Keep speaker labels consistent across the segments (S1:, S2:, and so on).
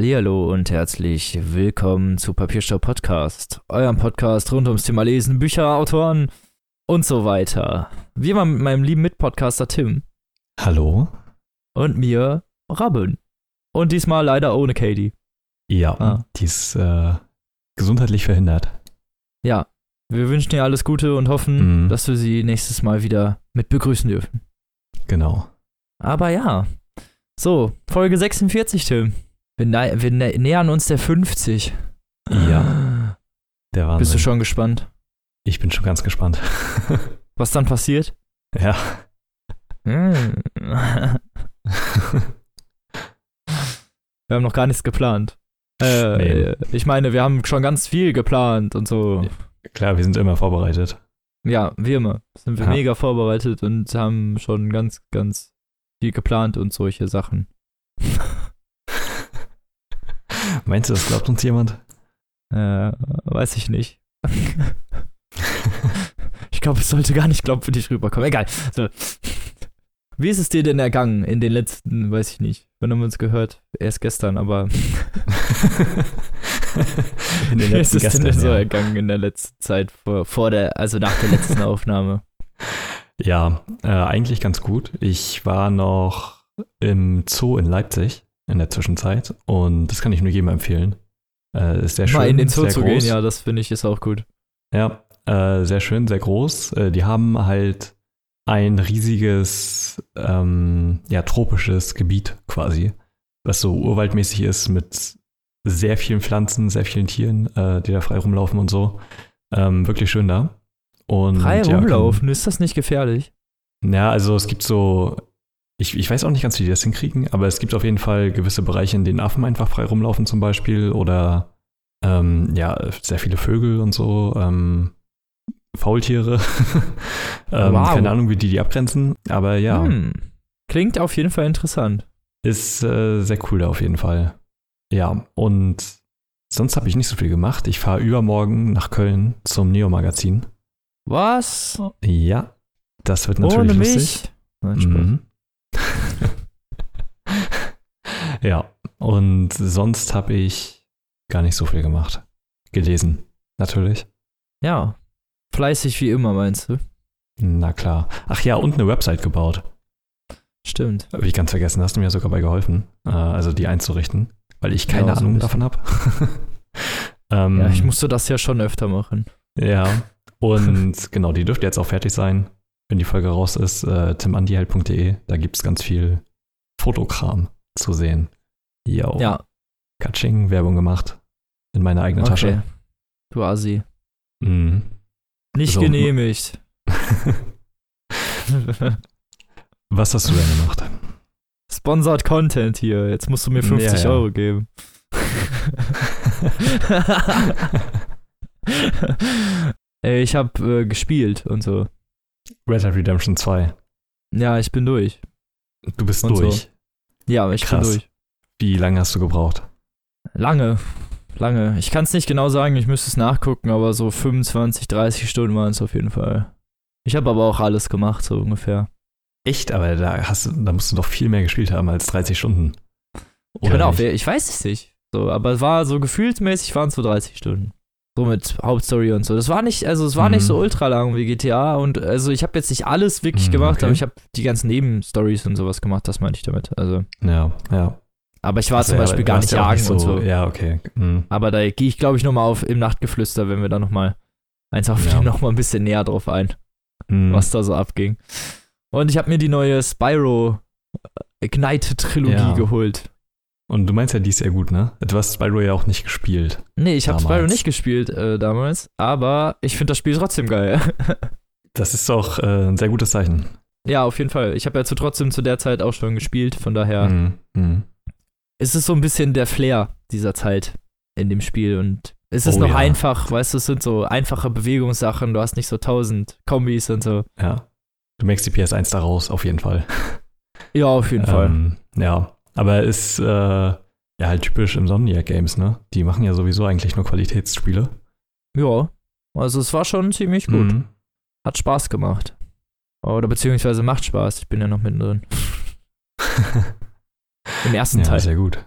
S1: Hallihallo und herzlich willkommen zu Papierstau Podcast, eurem Podcast rund ums Thema Lesen, Bücher, Autoren und so weiter. Wie immer mit meinem lieben Mitpodcaster Tim
S2: Hallo?
S1: und mir Rabben. Und diesmal leider ohne Katie.
S2: Ja,
S1: Ah.
S2: die ist äh, gesundheitlich verhindert.
S1: Ja, wir wünschen ihr alles Gute und hoffen,
S2: Mhm.
S1: dass wir sie nächstes Mal wieder mit begrüßen dürfen.
S2: Genau.
S1: Aber ja. So, Folge 46, Tim. Wir, nä- wir nä nähern uns der 50.
S2: Ja, der Wahnsinn.
S1: Bist du schon gespannt,
S2: Ich bin schon ganz gespannt.
S1: was dann passiert?
S2: ja.
S1: Wir haben noch gar nichts geplant. Äh,
S2: Nee.
S1: Ich meine, wir haben schon ganz viel geplant und so.
S2: Klar, wir sind immer vorbereitet.
S1: Ja, wie immer. Sind wir
S2: Ja.
S1: mega vorbereitet und haben schon ganz, ganz viel geplant und solche Sachen.
S2: Meinst du, das glaubt uns jemand?
S1: Äh, weiß ich nicht. ich glaube, es sollte gar nicht glaubwürdig rüberkommen. Egal. So. Wie ist es dir denn ergangen in den letzten, weiß ich nicht. Wann haben wir uns gehört? Erst gestern, aber
S2: In den
S1: wie ist es denn
S2: Gästen,
S1: so
S2: ja.
S1: ergangen in der letzten Zeit, vor, vor der, also nach der letzten Aufnahme?
S2: Ja, äh, eigentlich ganz gut. Ich war noch im Zoo in Leipzig in der Zwischenzeit und das kann ich nur jedem empfehlen. Äh, ist sehr schön.
S1: Mal in den Zoo zu
S2: groß.
S1: gehen, ja, das finde ich ist auch gut.
S2: Ja, äh, sehr schön, sehr groß. Äh, die haben halt ein riesiges, ähm, ja, tropisches Gebiet quasi, was so urwaldmäßig ist mit sehr vielen Pflanzen, sehr vielen Tieren, äh, die da frei rumlaufen und so. Ähm, wirklich schön da. Und,
S1: Frei
S2: ja,
S1: rumlaufen, ist das nicht gefährlich?
S2: Kann, ja, also es gibt so, ich, ich weiß auch nicht ganz, wie die das hinkriegen, aber es gibt auf jeden Fall gewisse Bereiche, in denen Affen einfach frei rumlaufen zum Beispiel oder ähm, ja, sehr viele Vögel und so, ähm, Faultiere. ähm,
S1: Wow.
S2: Keine Ahnung, wie die die abgrenzen, aber ja,
S1: Hm. Klingt auf jeden Fall interessant.
S2: ist äh, sehr cool da auf jeden Fall. Ja, und sonst habe ich nicht so viel gemacht. Ich fahre übermorgen nach Köln zum Neo-Magazin.
S1: Was?
S2: Ja, das wird natürlich
S1: Ohne
S2: lustig.
S1: mich? Nein, Spaß.
S2: Mhm. ja, und sonst habe ich gar nicht so viel gemacht. Gelesen, natürlich.
S1: Ja. Fleißig wie immer, meinst du?
S2: Na klar. Ach ja, und eine Website gebaut.
S1: Stimmt.
S2: Habe ich ganz vergessen, hast du mir sogar bei geholfen, äh, also die einzurichten, weil ich keine
S1: Ja, so
S2: Ahnung davon habe. ähm,
S1: Ja, ich musste das ja schon öfter machen.
S2: Ja, und genau, die dürfte jetzt auch fertig sein, wenn die Folge raus ist. Äh, timandiheld.de, da gibt es ganz viel Fotokram zu sehen. Yo.
S1: Ja,
S2: Katsching, Werbung gemacht. In meiner eigenen
S1: okay.
S2: Tasche.
S1: Du Assi.
S2: Mhm.
S1: Nicht
S2: So.
S1: genehmigt.
S2: Was hast du denn gemacht?
S1: Sponsored Content hier. Jetzt musst du mir 50
S2: Ja, ja.
S1: Euro geben. Ich hab äh, gespielt und so.
S2: Red Dead Redemption 2.
S1: Ja, ich bin durch.
S2: Du bist
S1: Und so.
S2: durch.
S1: Ja, ich
S2: Krass.
S1: bin durch.
S2: Wie lange hast du gebraucht?
S1: Lange. Lange. Ich kann es nicht genau sagen, ich müsste es nachgucken, aber so 25, 30 Stunden waren es auf jeden Fall. Ich habe aber auch alles gemacht, so ungefähr.
S2: Echt? Aber da, hast, du- da musst du doch viel mehr gespielt haben als 30 Stunden. Oder
S1: Genau,
S2: nicht?
S1: ich weiß es nicht. So, aber es war so gefühlsmäßig waren es so 30 Stunden. So mit Hauptstory und so. Das war nicht, also es war nicht
S2: Mhm.
S1: so ultra lang wie GTA und also ich habe jetzt nicht alles wirklich
S2: Mhm,
S1: gemacht,
S2: okay.
S1: aber ich habe die ganzen Nebenstories und sowas gemacht, das meinte ich damit. Also,
S2: Ja, ja.
S1: aber ich war
S2: Also,
S1: zum Beispiel gar nicht jagen und so.
S2: Ja, okay. Mhm.
S1: Aber da gehe ich, glaube ich, nochmal auf im Nachtgeflüster, wenn wir da nochmal eins auf
S2: Ja.
S1: noch mal ein bisschen näher drauf ein,
S2: Mhm.
S1: was da so abging. Und ich habe mir die neue Spyro äh, Ignite Trilogie
S2: Ja.
S1: geholt.
S2: Und du meinst ja, die ist sehr gut, ne? Du hast Spyro ja auch nicht gespielt.
S1: Nee, ich habe. Spyro nicht gespielt äh, damals, aber ich finde das Spiel trotzdem geil.
S2: Das ist doch äh, ein sehr gutes Zeichen.
S1: ja, auf jeden Fall. Ich habe ja zu, trotzdem zu der Zeit auch schon gespielt, von daher
S2: Mhm. Mhm.
S1: ist es so ein bisschen der Flair dieser Zeit in dem Spiel und es ist
S2: Oh
S1: noch
S2: ja.
S1: einfach, weißt du, es sind so einfache Bewegungssachen, du hast nicht so tausend Kombis und so.
S2: Ja. Du merkst die PS1 da raus, auf jeden Fall.
S1: Ja, auf jeden Fall.
S2: Ähm, ja. Aber ist äh, ja halt typisch im Somniac Games, ne? Die machen ja sowieso eigentlich nur Qualitätsspiele.
S1: Ja, also es war schon ziemlich gut.
S2: Mhm.
S1: Hat Spaß gemacht. Oder beziehungsweise macht Spaß. Ich bin ja noch mittendrin. Im ersten
S2: ja,
S1: Teil.
S2: sehr gut.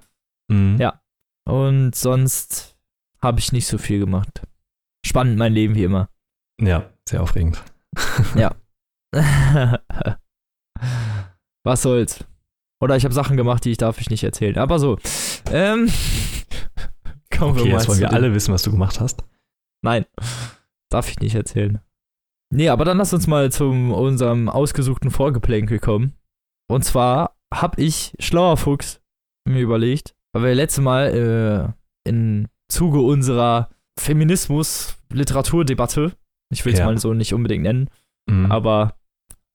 S2: Mhm.
S1: Ja. Und sonst habe ich nicht so viel gemacht. Spannend mein Leben wie immer.
S2: Ja, sehr aufregend.
S1: Was soll's? Oder ich habe Sachen gemacht, die ich darf ich nicht erzählen. Aber so. Ähm, kommen
S2: Okay,
S1: wir mal
S2: jetzt wollen wir alle wissen, was du gemacht hast.
S1: Nein, darf ich nicht erzählen. Nee, aber dann lass uns mal zu unserem ausgesuchten Vorgeplänkel kommen. Und zwar habe ich, schlauer Fuchs, mir überlegt, weil wir letzte Mal äh, im Zuge unserer Feminismus-Literaturdebatte, ich will es
S2: Ja.
S1: mal so nicht unbedingt nennen,
S2: Mhm.
S1: aber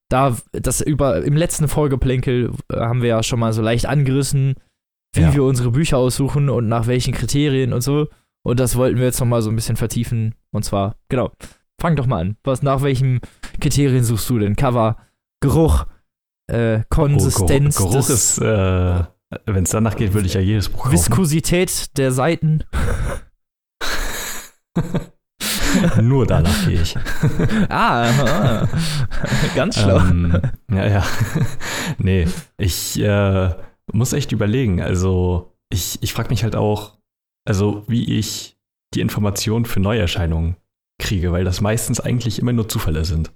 S1: da, das über, im letzten Vorgeplänkel äh, haben wir ja schon mal so leicht angerissen, wie
S2: Ja.
S1: wir unsere Bücher aussuchen und nach welchen Kriterien und so. Und das wollten wir jetzt noch mal so ein bisschen vertiefen. Und zwar, genau, fang doch mal an. Was, nach welchen Kriterien suchst du denn? Cover, Geruch, äh,
S2: Oh,
S1: Konsistenz,
S2: Geruch, Geruch
S1: des-
S2: ist, äh, wenn es danach geht, würde ich ja jedes Buch kaufen.
S1: Viskosität der Seiten.
S2: Nur danach gehe ich.
S1: ah, aha. ganz schlau.
S2: Ähm, ja, ja. nee, ich äh, muss echt überlegen. Also, ich, ich frage mich halt auch, also, wie ich die Informationen für Neuerscheinungen kriege, weil das meistens eigentlich immer nur Zufälle sind.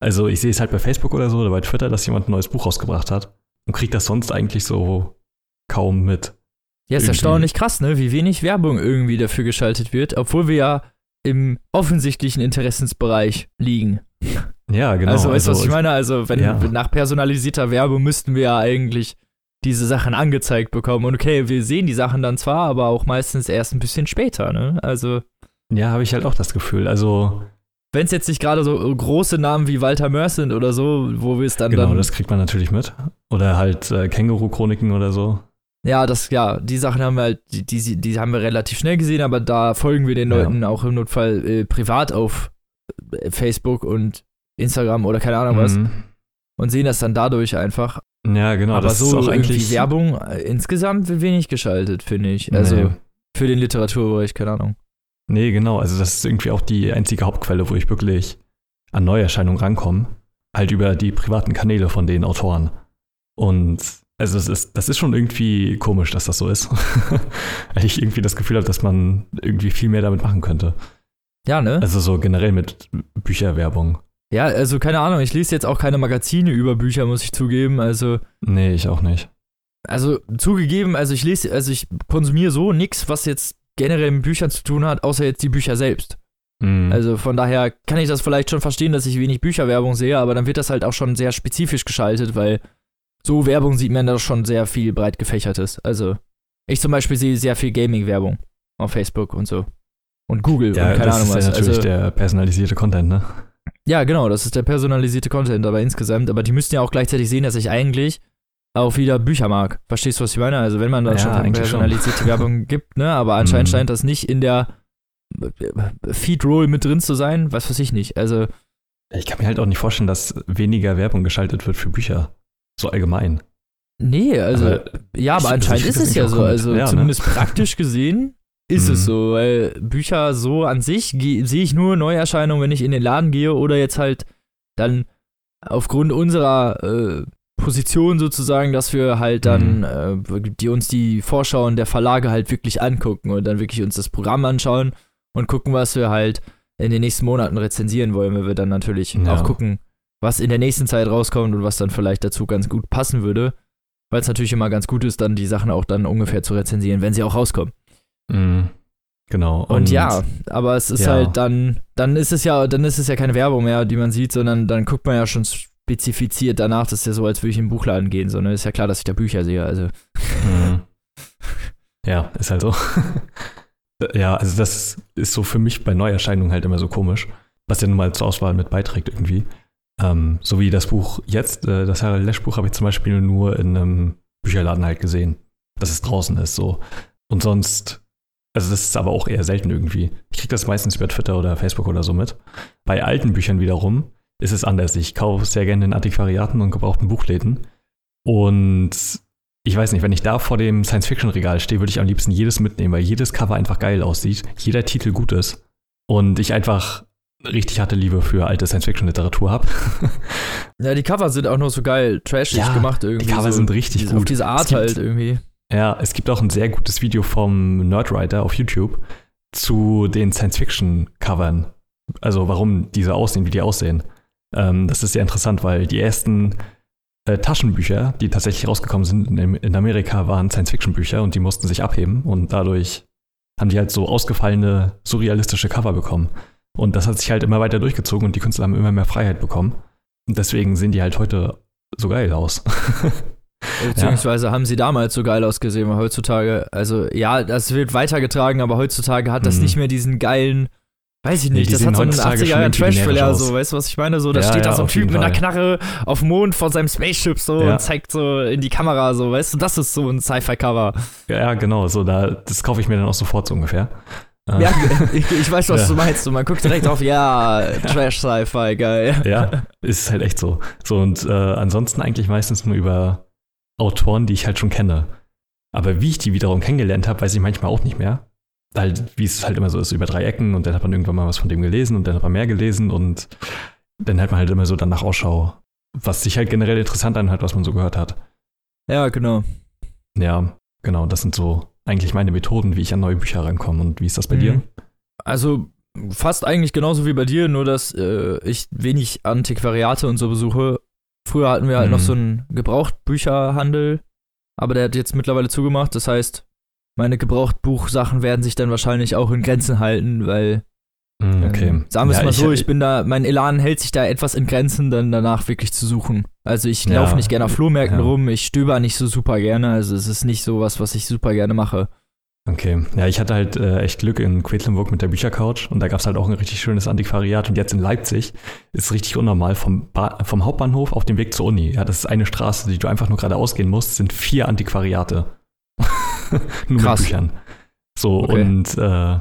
S2: Also, ich sehe es halt bei Facebook oder so oder bei Twitter, dass jemand ein neues Buch rausgebracht hat und kriege das sonst eigentlich so kaum mit.
S1: Ja, ist
S2: irgendwie-
S1: erstaunlich krass, ne? Wie wenig Werbung irgendwie dafür geschaltet wird, obwohl wir ja im offensichtlichen Interessensbereich liegen.
S2: Ja, genau.
S1: also, weißt du, was ich meine? Also, wenn
S2: ja.
S1: nach personalisierter Werbung müssten wir ja eigentlich diese Sachen angezeigt bekommen. Und okay, wir sehen die Sachen dann zwar, aber auch meistens erst ein bisschen später, ne? Also,
S2: Ja, habe ich halt auch das Gefühl. Also,
S1: wenn es jetzt nicht gerade so große Namen wie Walter Mörs sind oder so, wo wir es dann
S2: genau,
S1: dann.
S2: das kriegt man natürlich mit. Oder halt äh, Känguru-Chroniken oder so.
S1: Ja, das, ja, die Sachen haben wir halt, die, die, die haben wir relativ schnell gesehen, aber da folgen wir den
S2: Ja.
S1: Leuten auch im Notfall äh, privat auf äh, Facebook und Instagram oder keine Ahnung was
S2: Mhm.
S1: und sehen das dann dadurch einfach.
S2: Ja, genau.
S1: aber
S2: das
S1: so
S2: ist auch eigentlich
S1: Werbung äh, insgesamt wenig geschaltet, finde ich. Also
S2: Nee.
S1: für den Literaturbereich, keine Ahnung.
S2: Nee, genau. Also das ist irgendwie auch die einzige Hauptquelle, wo ich wirklich an Neuerscheinungen rankomme. Halt über die privaten Kanäle von den Autoren. Und also es ist, das ist schon irgendwie komisch, dass das so ist. Weil ich irgendwie das Gefühl habe, dass man irgendwie viel mehr damit machen könnte.
S1: Ja, ne?
S2: Also so generell mit Bücherwerbung.
S1: ja, also keine Ahnung, ich lese jetzt auch keine Magazine über Bücher, muss ich zugeben. Also
S2: Nee, ich auch nicht.
S1: Also zugegeben, also ich lese, also ich konsumiere so nichts, was jetzt generell mit Büchern zu tun hat, außer jetzt die Bücher selbst.
S2: Mhm.
S1: Also von daher kann ich das vielleicht schon verstehen, dass ich wenig Bücherwerbung sehe, aber dann wird das halt auch schon sehr spezifisch geschaltet, weil so Werbung sieht man da schon sehr viel breit gefächertes. Also ich zum Beispiel sehe sehr viel Gaming-Werbung auf Facebook und so. Und Google
S2: ja,
S1: und keine
S2: das
S1: Ahnung
S2: ist
S1: was.
S2: ja natürlich
S1: also,
S2: der personalisierte Content, ne?
S1: ja, genau, das ist der personalisierte Content, aber insgesamt, aber die müssten ja auch gleichzeitig sehen, dass ich eigentlich auch wieder Bücher mag. Verstehst du, was ich meine? Also wenn man da
S2: Ja,
S1: schon
S2: eigentlich schon.
S1: personalisierte Werbung gibt, ne? Aber anscheinend
S2: Mhm.
S1: scheint das nicht in der Feed-Roll mit drin zu sein, was weiß ich nicht. Also,
S2: Ich kann mir halt auch nicht vorstellen, dass weniger Werbung geschaltet wird für Bücher. So allgemein.
S1: nee, also,
S2: Aber
S1: ja, aber
S2: ich-
S1: anscheinend
S2: ich
S1: ist
S2: find
S1: es ja so. Also.
S2: Ja, ne?
S1: zumindest praktisch gesehen ist es
S2: Mhm.
S1: so, weil Bücher so an sich sehe ich nur Neuerscheinungen, wenn ich in den Laden gehe oder jetzt halt dann aufgrund unserer äh, Position sozusagen, dass wir halt dann,
S2: Mhm.
S1: äh, die uns die Vorschauen der Verlage halt wirklich angucken und dann wirklich uns das Programm anschauen und gucken, was wir halt in den nächsten Monaten rezensieren wollen, weil wir dann natürlich
S2: Ja.
S1: auch gucken, was in der nächsten Zeit rauskommt und was dann vielleicht dazu ganz gut passen würde. Weil es natürlich immer ganz gut ist, dann die Sachen auch dann ungefähr zu rezensieren, wenn sie auch rauskommen.
S2: Mhm. Genau.
S1: Und, ja, aber es ist
S2: ja.
S1: halt dann, dann ist es ja, dann ist es ja keine Werbung mehr, die man sieht, sondern dann guckt man ja schon spezifiziert danach. Das ist ja so, als würde ich in den Buchladen gehen, sondern ist ja klar, dass ich da Bücher sehe. Also
S2: Mhm. Ja, ist halt so. ja, also das ist so für mich bei Neuerscheinungen halt immer so komisch, was ja nun mal zur Auswahl mit beiträgt irgendwie. Ähm, so wie das Buch jetzt, äh, das Harald Lesch Buch habe ich zum Beispiel nur in einem Bücherladen halt gesehen, dass es draußen ist so. Und sonst, also das ist aber auch eher selten irgendwie. Ich kriege das meistens über Twitter oder Facebook oder so mit. Bei alten Büchern wiederum ist es anders. Ich kaufe sehr gerne in Antiquariaten und gebrauchten Buchläden. Und ich weiß nicht, wenn ich da vor dem Science-Fiction-Regal stehe, würde ich am liebsten jedes mitnehmen, weil jedes Cover einfach geil aussieht, jeder Titel gut ist und ich einfach richtig harte Liebe für alte Science-Fiction-Literatur habe.
S1: ja, die Cover sind auch noch so geil, trashig
S2: Ja,
S1: gemacht irgendwie.
S2: Die Cover
S1: so,
S2: sind richtig
S1: diese-
S2: gut.
S1: Auf diese
S2: Es
S1: Art
S2: gibt-
S1: halt irgendwie.
S2: Ja, es gibt auch ein sehr gutes Video vom Nerdwriter auf YouTube zu den Science-Fiction-Covern. Also warum diese aussehen, wie die aussehen. Ähm, das ist sehr interessant, weil die ersten äh, Taschenbücher, die tatsächlich rausgekommen sind in, in Amerika, waren Science-Fiction-Bücher und die mussten sich abheben und dadurch haben die halt so ausgefallene, surrealistische Cover bekommen. Und das hat sich halt immer weiter durchgezogen und die Künstler haben immer mehr Freiheit bekommen. Und deswegen sehen die halt heute so geil aus.
S1: Beziehungsweise ja. haben sie damals so geil ausgesehen, weil heutzutage, also ja, das wird weitergetragen, aber heutzutage hat das mhm. nicht mehr diesen geilen, weiß ich nicht, nee, das hat so einen 80er Trash-Flair, so, weißt du, was ich meine? So, da ja, steht ja, da so ein Typ mit einer Knarre auf dem Mond vor seinem Spaceship so und zeigt so in die Kamera, so, weißt du, das ist so ein Sci-Fi-Cover.
S2: Ja, genau, so, da, das kaufe ich mir dann auch sofort so ungefähr.
S1: Ja, ich, ich weiß, was du meinst. Und man guckt direkt auf, ja, Trash-Sci-Fi, geil.
S2: Ja, ist halt echt so. So, und äh, ansonsten eigentlich meistens nur über Autoren, die ich halt schon kenne. Aber wie ich die wiederum kennengelernt habe, weiß ich manchmal auch nicht mehr. Halt, wie es halt immer so ist, über drei Ecken und dann hat man irgendwann mal was von dem gelesen und dann hat man mehr gelesen und dann hat man halt immer so danach Ausschau, was sich halt generell interessant anhört, was man so gehört hat.
S1: Ja, genau.
S2: Ja, genau, das sind so eigentlich meine Methoden, wie ich an neue Bücher rankomme. Und wie ist das bei mhm. dir?
S1: Also fast eigentlich genauso wie bei dir, nur dass äh, ich wenig Antiquariate und so besuche Früher hatten wir halt mhm. noch so einen Gebrauchtbücherhandel, aber der hat jetzt mittlerweile zugemacht. Das heißt, meine Gebrauchtbuchsachen werden sich dann wahrscheinlich auch in Grenzen halten, weil
S2: Okay.
S1: Ähm, sagen wir es ja, mal so, ich, ich bin da, mein Elan hält sich da etwas in Grenzen, dann danach wirklich zu suchen. Also ich ja, laufe nicht gerne auf Flohmärkten ja. rum, ich stöber nicht so super gerne, also es ist nicht so was, was ich super gerne mache.
S2: Okay, ja, ich hatte halt äh, echt Glück in Quedlinburg mit der Büchercouch und da gab es halt auch ein richtig schönes Antiquariat und jetzt in Leipzig ist es richtig unnormal vom, vom Hauptbahnhof auf dem Weg zur Uni. Ja, das ist eine Straße, die du einfach nur gerade ausgehen musst, sind vier Antiquariate. nur Krass. mit Büchern. So okay. und äh,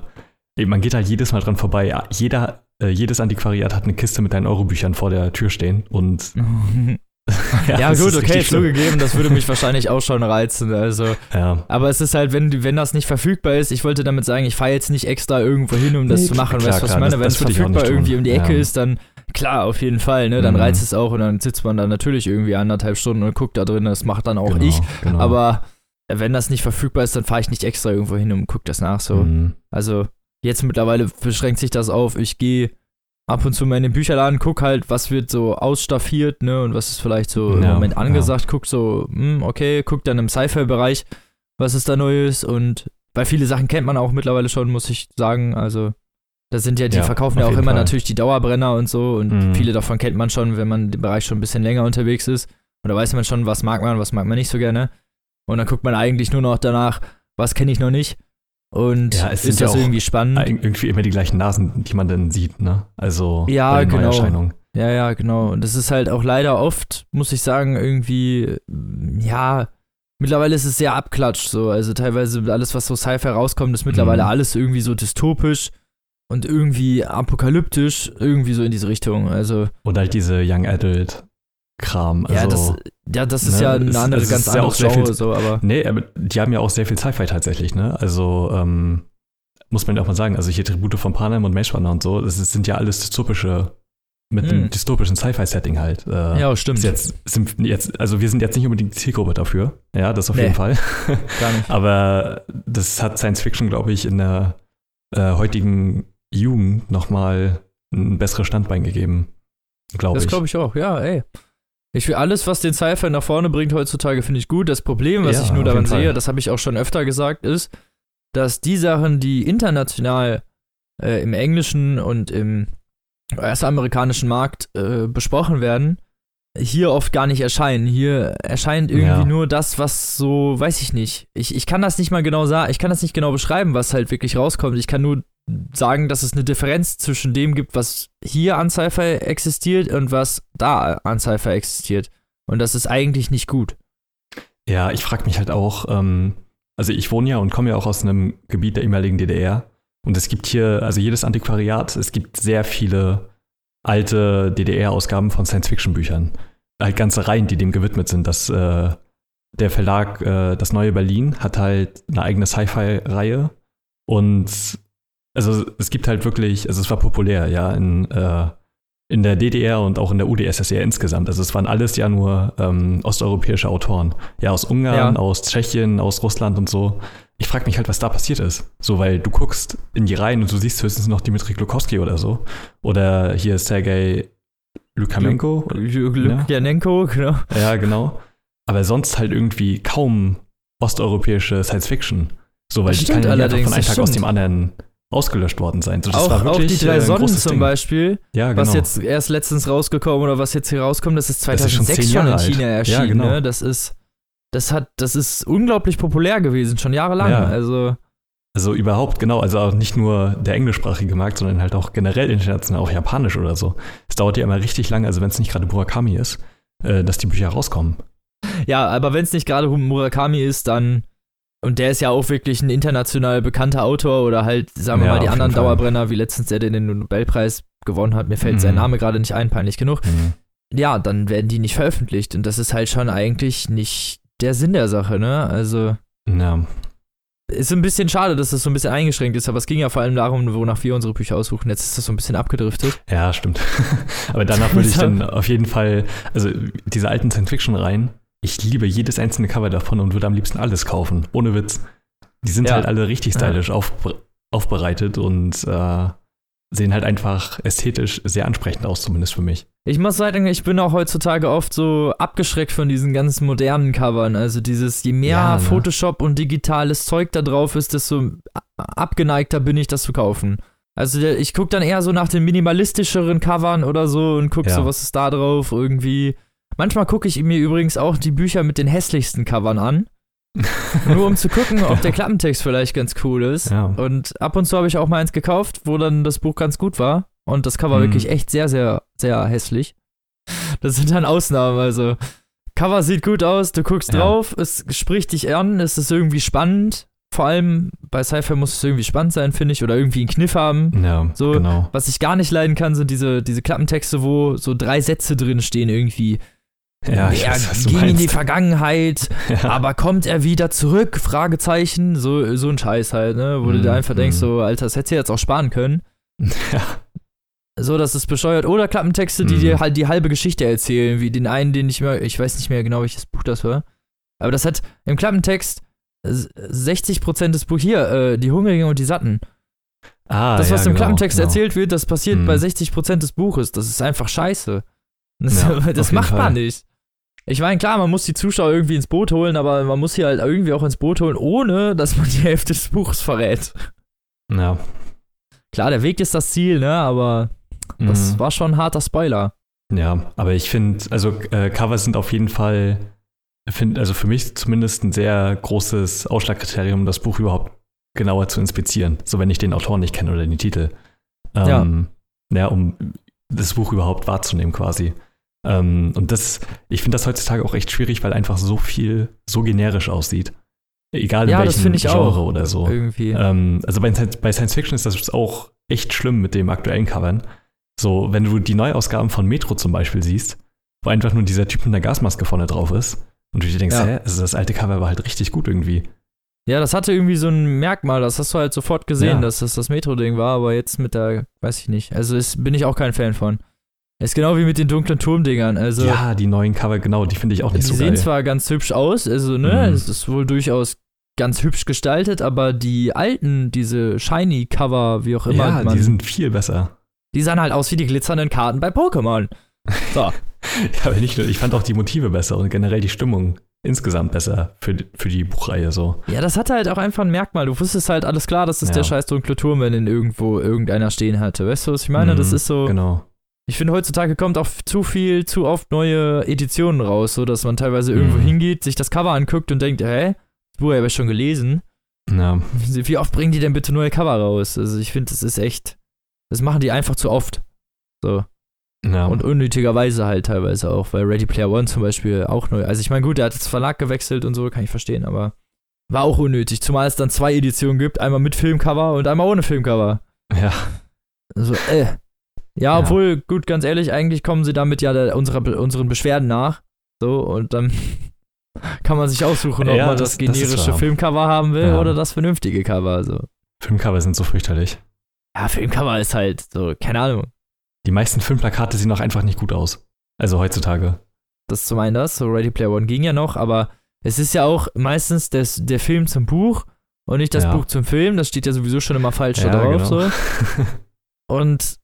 S2: man geht halt jedes Mal dran vorbei. Jeder, äh, jedes Antiquariat hat eine Kiste mit deinen Eurobüchern vor der Tür stehen und
S1: ja, ja gut, okay, zugegeben, das würde mich wahrscheinlich auch schon reizen. Also, ja. aber es ist halt, wenn, wenn das nicht verfügbar ist, ich wollte damit sagen, ich fahre jetzt nicht extra irgendwo hin, um das nee, zu machen. Klar, weißt du, was ich meine? wenn es verfügbar irgendwie um die Ecke ja. ist, dann klar, auf jeden Fall, ne? Dann mhm. reizt es auch und dann sitzt man da natürlich irgendwie anderthalb Stunden und guckt da drin. Das macht dann auch genau, ich. Genau. Aber wenn das nicht verfügbar ist, dann fahre ich nicht extra irgendwo hin und gucke das nach. So. Mhm. Also jetzt mittlerweile beschränkt sich das auf, ich gehe ab und zu mal in den Bücherladen, guck halt, was wird so ausstaffiert, ne, und was ist vielleicht so im Moment angesagt, ja. guck so, hm, okay, guck dann im Sci-Fi-Bereich, was ist da Neues und bei viele Sachen kennt man auch mittlerweile schon, muss ich sagen, also das sind ja, die ja, verkaufen ja auch immer Fall. natürlich die Dauerbrenner und so und mhm. viele davon kennt man schon, wenn man im Bereich schon ein bisschen länger unterwegs ist und da weiß man schon, was mag man, was mag man nicht so gerne und dann guckt man eigentlich nur noch danach, was kenne ich noch nicht und ja, es ist das ja irgendwie spannend.
S2: Irgendwie immer die gleichen Nasen, die man dann sieht, ne? Also
S1: ja, genau. Ja, ja, genau. Und das ist halt auch leider oft, muss ich sagen, irgendwie, ja, mittlerweile ist es sehr abklatscht so. Also teilweise alles, was so Sci-Fi rauskommt, ist mittlerweile mhm. alles irgendwie so dystopisch und irgendwie apokalyptisch, irgendwie so in diese Richtung. Also.
S2: Und halt diese Young Adult Kram.
S1: Also, ja, das, ja, das ist ne, ja eine andere, ganz andere ja Genre, viel, so, aber.
S2: Nee, aber die haben ja auch sehr viel Sci-Fi tatsächlich, ne? Also, ähm, muss man ja auch mal sagen, also hier Tribute von Panem und Runner und so, das sind ja alles dystopische, mit hm. einem dystopischen Sci-Fi-Setting halt.
S1: Äh, ja, stimmt.
S2: Jetzt, sind jetzt, also wir sind jetzt nicht unbedingt die Zielgruppe dafür, ja, das auf nee, jeden Fall.
S1: Gar nicht.
S2: aber das hat Science Fiction, glaube ich, in der äh, heutigen Jugend nochmal ein besseres Standbein gegeben, glaube ich.
S1: Das glaube ich auch, ja, ey. Ich will alles, was den Sci-Fi nach vorne bringt heutzutage, finde ich gut. Das Problem, was ja, ich nur daran sehe, das habe ich auch schon öfter gesagt, ist, dass die Sachen, die international äh, im englischen und im US-amerikanischen Markt äh, besprochen werden, hier oft gar nicht erscheinen. Hier erscheint irgendwie ja. nur das, was so, weiß ich nicht. Ich, ich kann das nicht mal genau sagen, ich kann das nicht genau beschreiben, was halt wirklich rauskommt. Ich kann nur sagen, dass es eine Differenz zwischen dem gibt, was hier an Sci-Fi existiert und was da an Sci-Fi existiert. Und das ist eigentlich nicht gut.
S2: Ja, ich frage mich halt auch, ähm, also ich wohne ja und komme ja auch aus einem Gebiet der ehemaligen DDR. Und es gibt hier, also jedes Antiquariat, es gibt sehr viele alte DDR-Ausgaben von Science-Fiction-Büchern. Halt ganze Reihen, die dem gewidmet sind. Das, äh, der Verlag äh, Das Neue Berlin hat halt eine eigene Sci-Fi-Reihe. Und also es gibt halt wirklich, also es war populär, ja, in, äh, in der DDR und auch in der UdSSR insgesamt. Also es waren alles ja nur ähm, osteuropäische Autoren. Ja, aus Ungarn,
S1: Ja.
S2: aus Tschechien, aus Russland und so. Ich frage mich halt, was da passiert ist. So, weil du guckst in die Reihen und du siehst höchstens noch Dimitri Glukowski oder so. Oder hier Sergei Lukamenko.
S1: Lukjanenko, genau.
S2: Ja, genau. Aber sonst halt irgendwie kaum osteuropäische Science Fiction. So, weil
S1: Das
S2: die
S1: stimmt
S2: kann ja von einem Tag aus dem
S1: stimmt.
S2: anderen ausgelöscht worden sein. So, das
S1: Auch,
S2: war
S1: auch
S2: wirklich
S1: die drei
S2: äh,
S1: Sonnen zum
S2: Ding.
S1: Beispiel,
S2: Ja, genau.
S1: was jetzt erst letztens rausgekommen oder was jetzt hier rauskommt, das ist
S2: Das ist schon
S1: 2006 schon, in
S2: alt.
S1: China
S2: Ja,
S1: erschienen.
S2: genau.
S1: ne? Das ist, das hat, das ist unglaublich populär gewesen, schon jahrelang.
S2: Ja.
S1: Also
S2: Also überhaupt, genau. Also auch nicht nur der englischsprachige Markt, sondern halt auch generell international, auch japanisch oder so. Es dauert ja immer richtig lange, also wenn es nicht gerade Murakami ist, äh, dass die Bücher rauskommen.
S1: Ja, aber wenn es nicht gerade Murakami ist, dann. Und der ist ja auch wirklich ein international bekannter Autor oder halt, sagen wir
S2: Ja,
S1: mal, die anderen. Dauerbrenner, wie letztens der, der den Nobelpreis gewonnen hat. Mir fällt
S2: Mhm.
S1: sein Name gerade nicht ein, peinlich genug. Ja, dann werden die nicht veröffentlicht. Und das ist halt schon eigentlich nicht der Sinn der Sache, ne? Also.
S2: Ja,
S1: Ist ein bisschen schade, dass das so ein bisschen eingeschränkt ist, aber es ging ja vor allem darum, wonach wir unsere Bücher aussuchen. Jetzt ist das so ein bisschen abgedriftet.
S2: ja, stimmt. Aber danach würde ich dann auf jeden Fall, also diese alten Science-Fiction-Reihen, ich liebe jedes einzelne Cover davon und würde am liebsten alles kaufen. Ohne Witz. Die sind
S1: Ja.
S2: halt alle richtig
S1: Ja.
S2: stylisch auf, aufbereitet und äh, sehen halt einfach ästhetisch sehr ansprechend aus, zumindest für mich.
S1: Ich muss sagen, ich bin auch heutzutage oft so abgeschreckt von diesen ganzen modernen Covern. Also dieses, je mehr
S2: Ja, ne?
S1: Photoshop und digitales Zeug da drauf ist, desto abgeneigter bin ich, das zu kaufen. Also ich gucke dann eher so nach den minimalistischeren Covern oder so und gucke
S2: Ja.
S1: so, was ist da drauf irgendwie. Manchmal gucke ich mir übrigens auch die Bücher mit den hässlichsten Covern an. Nur um zu gucken, ob der Klappentext vielleicht ganz cool ist.
S2: Ja.
S1: Und ab und zu habe ich auch mal eins gekauft, wo dann das Buch ganz gut war. Und das Cover
S2: Mhm.
S1: wirklich echt sehr, sehr, sehr hässlich. Das sind dann Ausnahmen. Also, Cover sieht gut aus, du guckst
S2: Ja.
S1: drauf, es spricht dich an, es ist irgendwie spannend. Vor allem bei Sci-Fi muss es irgendwie spannend sein, finde ich, oder irgendwie einen Kniff haben.
S2: Ja,
S1: So,
S2: genau.
S1: Was ich gar nicht leiden kann, sind diese, diese Klappentexte, wo so drei Sätze drin stehen irgendwie.
S2: Ja,
S1: er
S2: weiß, du
S1: ging in die. Vergangenheit,
S2: Ja.
S1: aber kommt er wieder zurück? Fragezeichen. So, so ein Scheiß halt, ne? Wo du
S2: Mm,
S1: dir einfach denkst,
S2: mm.
S1: so, Alter, das hättest du jetzt auch sparen können.
S2: ja.
S1: So, das ist bescheuert. Oder Klappentexte, die
S2: Mm.
S1: dir halt die halbe Geschichte erzählen, wie den einen, den ich mehr, ich weiß nicht mehr genau, welches Buch das war. Aber das hat im Klappentext s- 60% des Buchs hier, äh, die Hungrigen und die Satten.
S2: Ah,
S1: das, was
S2: ja,
S1: im
S2: genau,
S1: Klappentext
S2: genau.
S1: erzählt wird, das passiert
S2: Mhm.
S1: bei 60% des Buches. Das ist einfach scheiße. Das, das macht man nicht. Ich meine, klar, man muss die Zuschauer irgendwie ins Boot holen, aber man muss sie halt irgendwie auch ins Boot holen, ohne dass man die Hälfte des Buches verrät.
S2: Ja.
S1: Klar, der Weg ist das Ziel, ne? Aber das
S2: Mhm.
S1: war schon ein harter Spoiler.
S2: Ja, aber ich finde, also äh, Cover sind auf jeden Fall, find, also für mich zumindest ein sehr großes Ausschlagkriterium, das Buch überhaupt genauer zu inspizieren. So wenn ich den Autor nicht kenne oder den Titel. Ähm, ja. um das Buch überhaupt wahrzunehmen quasi. Ähm, und das, ich finde das heutzutage auch echt schwierig, weil einfach so viel so generisch aussieht. Egal in
S1: Ja,
S2: welchem Genre oder so.
S1: Irgendwie.
S2: Ähm, also bei, Science- bei Science Fiction ist das auch echt schlimm mit dem aktuellen Covern. So, wenn du die Neuausgaben von Metro zum Beispiel siehst, wo einfach nur dieser Typ mit der Gasmaske vorne drauf ist und du dir denkst,
S1: Ja.
S2: hä, also das alte Cover war halt richtig gut irgendwie.
S1: Ja, das hatte irgendwie so ein Merkmal, das hast du halt sofort gesehen,
S2: Ja.
S1: dass das das Metro-Ding war, aber jetzt mit der, weiß ich nicht. Also ist, bin ich auch kein Fan von. Ist genau wie mit den dunklen Turmdingern. Also
S2: ja, die neuen Cover, genau, die finde ich auch
S1: die
S2: nicht so
S1: sehen
S2: geil.
S1: zwar ganz hübsch aus, also ne,
S2: Mhm.
S1: es ist wohl durchaus ganz hübsch gestaltet, aber die alten, diese Shiny-Cover, wie auch immer,
S2: ja,
S1: man,
S2: die sind viel besser.
S1: die sahen halt aus wie die glitzernden Karten bei Pokémon. So.
S2: Ja, aber nicht nur, ich fand auch die Motive besser und generell die Stimmung insgesamt besser für, die- für die Buchreihe so.
S1: Ja, das hatte halt auch einfach ein Merkmal. Du wusstest halt alles klar, dass das
S2: Ja.
S1: der scheiß dunkle Turm, wenn ihn irgendwo irgendeiner stehen hatte. Weißt du, was ich meine? Das
S2: Mhm,
S1: ist so.
S2: Genau.
S1: Ich finde, heutzutage kommt auch zu viel, zu oft neue Editionen raus, so dass man teilweise irgendwo
S2: Mhm.
S1: hingeht, sich das Cover anguckt und denkt, hä? Das Buch habe ich schon gelesen.
S2: Ja,
S1: Wie oft bringen die denn bitte neue Cover raus? Also ich finde, das ist echt. Das machen die einfach zu oft. So.
S2: ja.
S1: Und unnötigerweise halt teilweise auch, weil Ready Player One zum Beispiel auch neu. Also ich meine, gut, der hat jetzt Verlag gewechselt und so, kann ich verstehen, aber war auch unnötig, zumal es dann zwei Editionen gibt, einmal mit Filmcover und einmal ohne Filmcover.
S2: ja.
S1: Also, äh. Ja,
S2: Ja.
S1: obwohl, gut, ganz ehrlich, eigentlich kommen sie damit ja der, unserer, unseren Beschwerden nach. So, und dann kann man sich aussuchen, ob
S2: Ja,
S1: man
S2: das-
S1: das,
S2: das ist
S1: generische
S2: wahr.
S1: Filmcover haben will
S2: Ja.
S1: oder das vernünftige Cover. So.
S2: Filmcover sind so fürchterlich.
S1: Ja, Filmcover ist halt so, keine Ahnung.
S2: die meisten Filmplakate sehen auch einfach nicht gut aus. Also heutzutage.
S1: Das zum einen das, so Ready Player One ging ja noch, aber es ist ja auch meistens des, der Film zum Buch und nicht das
S2: Ja.
S1: Buch zum Film. Das steht ja sowieso schon immer falsch da
S2: Ja,
S1: drauf.
S2: genau.
S1: So. Und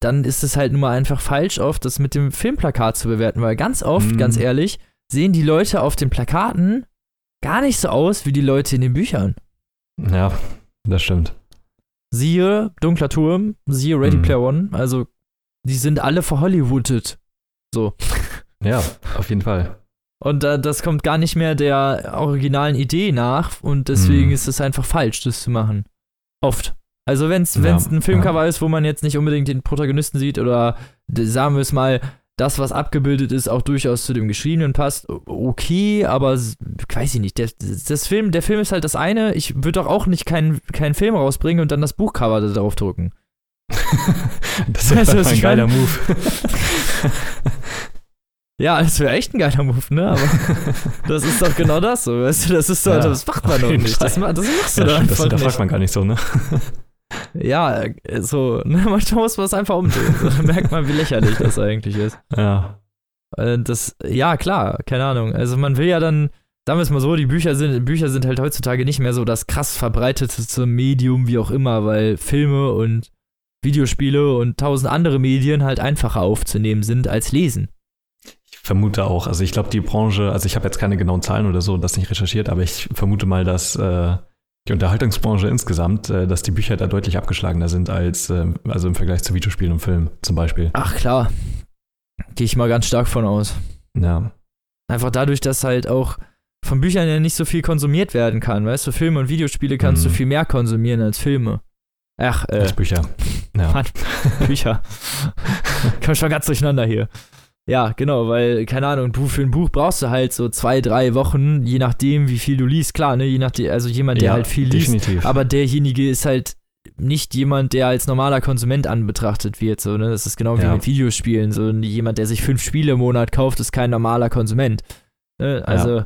S1: dann ist es halt nun mal einfach falsch, oft das mit dem Filmplakat zu bewerten, weil ganz oft,
S2: Mhm.
S1: ganz ehrlich, sehen die Leute auf den Plakaten gar nicht so aus wie die Leute in den Büchern.
S2: Ja, das stimmt.
S1: Siehe Dunkler Turm, siehe Ready
S2: Mhm.
S1: Player One, also die sind alle verhollywoodet. So.
S2: Ja, auf jeden Fall.
S1: Und äh, das kommt gar nicht mehr der originalen Idee nach und deswegen
S2: Mhm.
S1: ist es einfach falsch, das zu machen. Oft. Also wenn es
S2: Ja,
S1: ein Filmcover ist, wo man jetzt nicht unbedingt den Protagonisten sieht oder sagen wir es mal, das, was abgebildet ist, auch durchaus zu dem Geschriebenen passt, okay, aber weiß ich nicht. Der, das Film, der Film ist halt das eine. Ich würde doch auch nicht keinen keinen Film rausbringen und dann das Buchcover da drauf drucken.
S2: Das
S1: Weißt
S2: ist
S1: was
S2: ein geiler
S1: meine?
S2: Move.
S1: Ja, das wäre echt ein geiler Move, ne? Aber das ist doch genau das so, weißt du? Das ist doch,
S2: Ja,
S1: das macht man doch nicht. Das, das machst du
S2: Ja,
S1: doch
S2: stimmt, das
S1: einfach
S2: hinterfragt
S1: nicht.
S2: man gar nicht so, ne?
S1: Ja, äh, so, ne, manchmal muss man es einfach umdrehen. Dann merkt man, wie lächerlich das eigentlich ist.
S2: Ja.
S1: Äh, Das, ja, klar, keine Ahnung. Also man will ja dann, sagen wir es mal so, die Bücher sind, Bücher sind halt heutzutage nicht mehr so das krass verbreitetste Medium, wie auch immer, weil Filme und Videospiele und tausend andere Medien halt einfacher aufzunehmen sind als Lesen.
S2: Ich vermute auch. Also ich glaube, die Branche, also ich habe jetzt keine genauen Zahlen oder so, das nicht recherchiert, aber ich vermute mal, dass äh, die Unterhaltungsbranche insgesamt, äh, dass die Bücher da deutlich abgeschlagener sind als, äh, also im Vergleich zu Videospielen und Filmen zum Beispiel.
S1: Ach klar, gehe ich mal ganz stark von aus.
S2: Ja.
S1: Einfach dadurch, dass halt auch von Büchern ja nicht so viel konsumiert werden kann. Weißt du, Filme und Videospiele kannst
S2: Mhm.
S1: du viel mehr konsumieren als Filme. Ach, äh,
S2: Als Bücher. Ja.
S1: Mann, Bücher. Komm schon ganz durcheinander hier. Ja, genau, weil, keine Ahnung, Buch, für ein Buch brauchst du halt so zwei, drei Wochen, je nachdem, wie viel du liest. Klar, ne, je nachdem, also jemand, der
S2: ja,
S1: halt viel liest.
S2: definitiv.
S1: Aber derjenige ist halt nicht jemand, der als normaler Konsument anbetrachtet wird. So, ne? Das ist genau wie
S2: Ja.
S1: mit Videospielen. So, jemand, der sich fünf Spiele im Monat kauft, ist kein normaler Konsument. Ne? Also,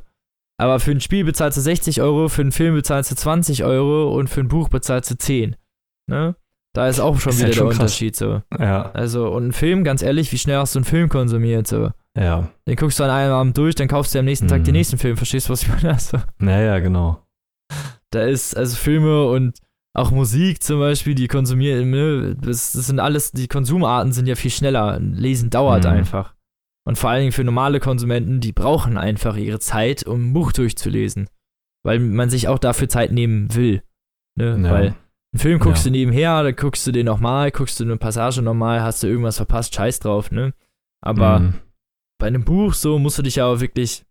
S1: aber für ein Spiel bezahlst du 60 Euro, für einen Film bezahlst du 20 Euro und für ein Buch bezahlst du 10. Ne? Da ist auch schon
S2: Ist
S1: wieder
S2: halt
S1: der
S2: schon krass.
S1: Unterschied. So.
S2: ja,
S1: Also, und ein Film, ganz ehrlich, wie schnell hast du einen Film konsumiert? So?
S2: ja.
S1: Den guckst du an einem Abend durch, dann kaufst du am nächsten Tag
S2: Mhm.
S1: den nächsten Film. Verstehst du, was ich meine? Also,
S2: Naja, genau.
S1: da ist, also Filme und auch Musik zum Beispiel, die konsumieren, ne, das, das sind alles, die Konsumarten sind ja viel schneller. Lesen dauert
S2: Mhm.
S1: einfach. Und vor allen Dingen für normale Konsumenten, die brauchen einfach ihre Zeit, um ein Buch durchzulesen. Weil man sich auch dafür Zeit nehmen will. Ne?
S2: Ja.
S1: Weil einen Film guckst
S2: Ja.
S1: du nebenher, dann guckst du den nochmal, guckst du eine Passage nochmal, hast du irgendwas verpasst, scheiß drauf, ne? Aber
S2: Mhm.
S1: bei einem Buch so musst du dich ja auch wirklich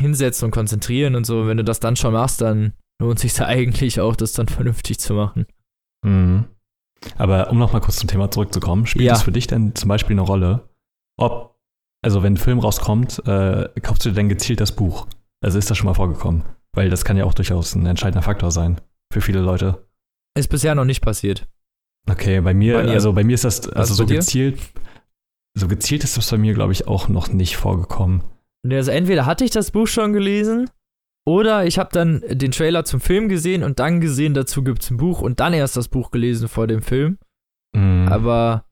S1: hinsetzen und konzentrieren und so. Wenn du das dann schon machst, dann lohnt sich ja eigentlich auch, das dann vernünftig zu machen.
S2: Mhm. Aber um nochmal kurz zum Thema zurückzukommen, spielt
S1: Ja.
S2: es für dich denn zum Beispiel eine Rolle, ob, also wenn ein Film rauskommt, äh, kaufst du dir denn gezielt das Buch? Also ist das schon mal vorgekommen? Weil das kann ja auch durchaus ein entscheidender Faktor sein für viele Leute.
S1: Ist bisher noch nicht passiert.
S2: Okay, bei mir,
S1: Bei
S2: also bei mir ist das, also so gezielt, so gezielt ist das bei mir, glaube ich, auch noch nicht vorgekommen.
S1: Also entweder hatte ich das Buch schon gelesen oder ich habe dann den Trailer zum Film gesehen und dann gesehen, dazu gibt es ein Buch und dann erst das Buch gelesen vor dem Film.
S2: Mhm.
S1: Aber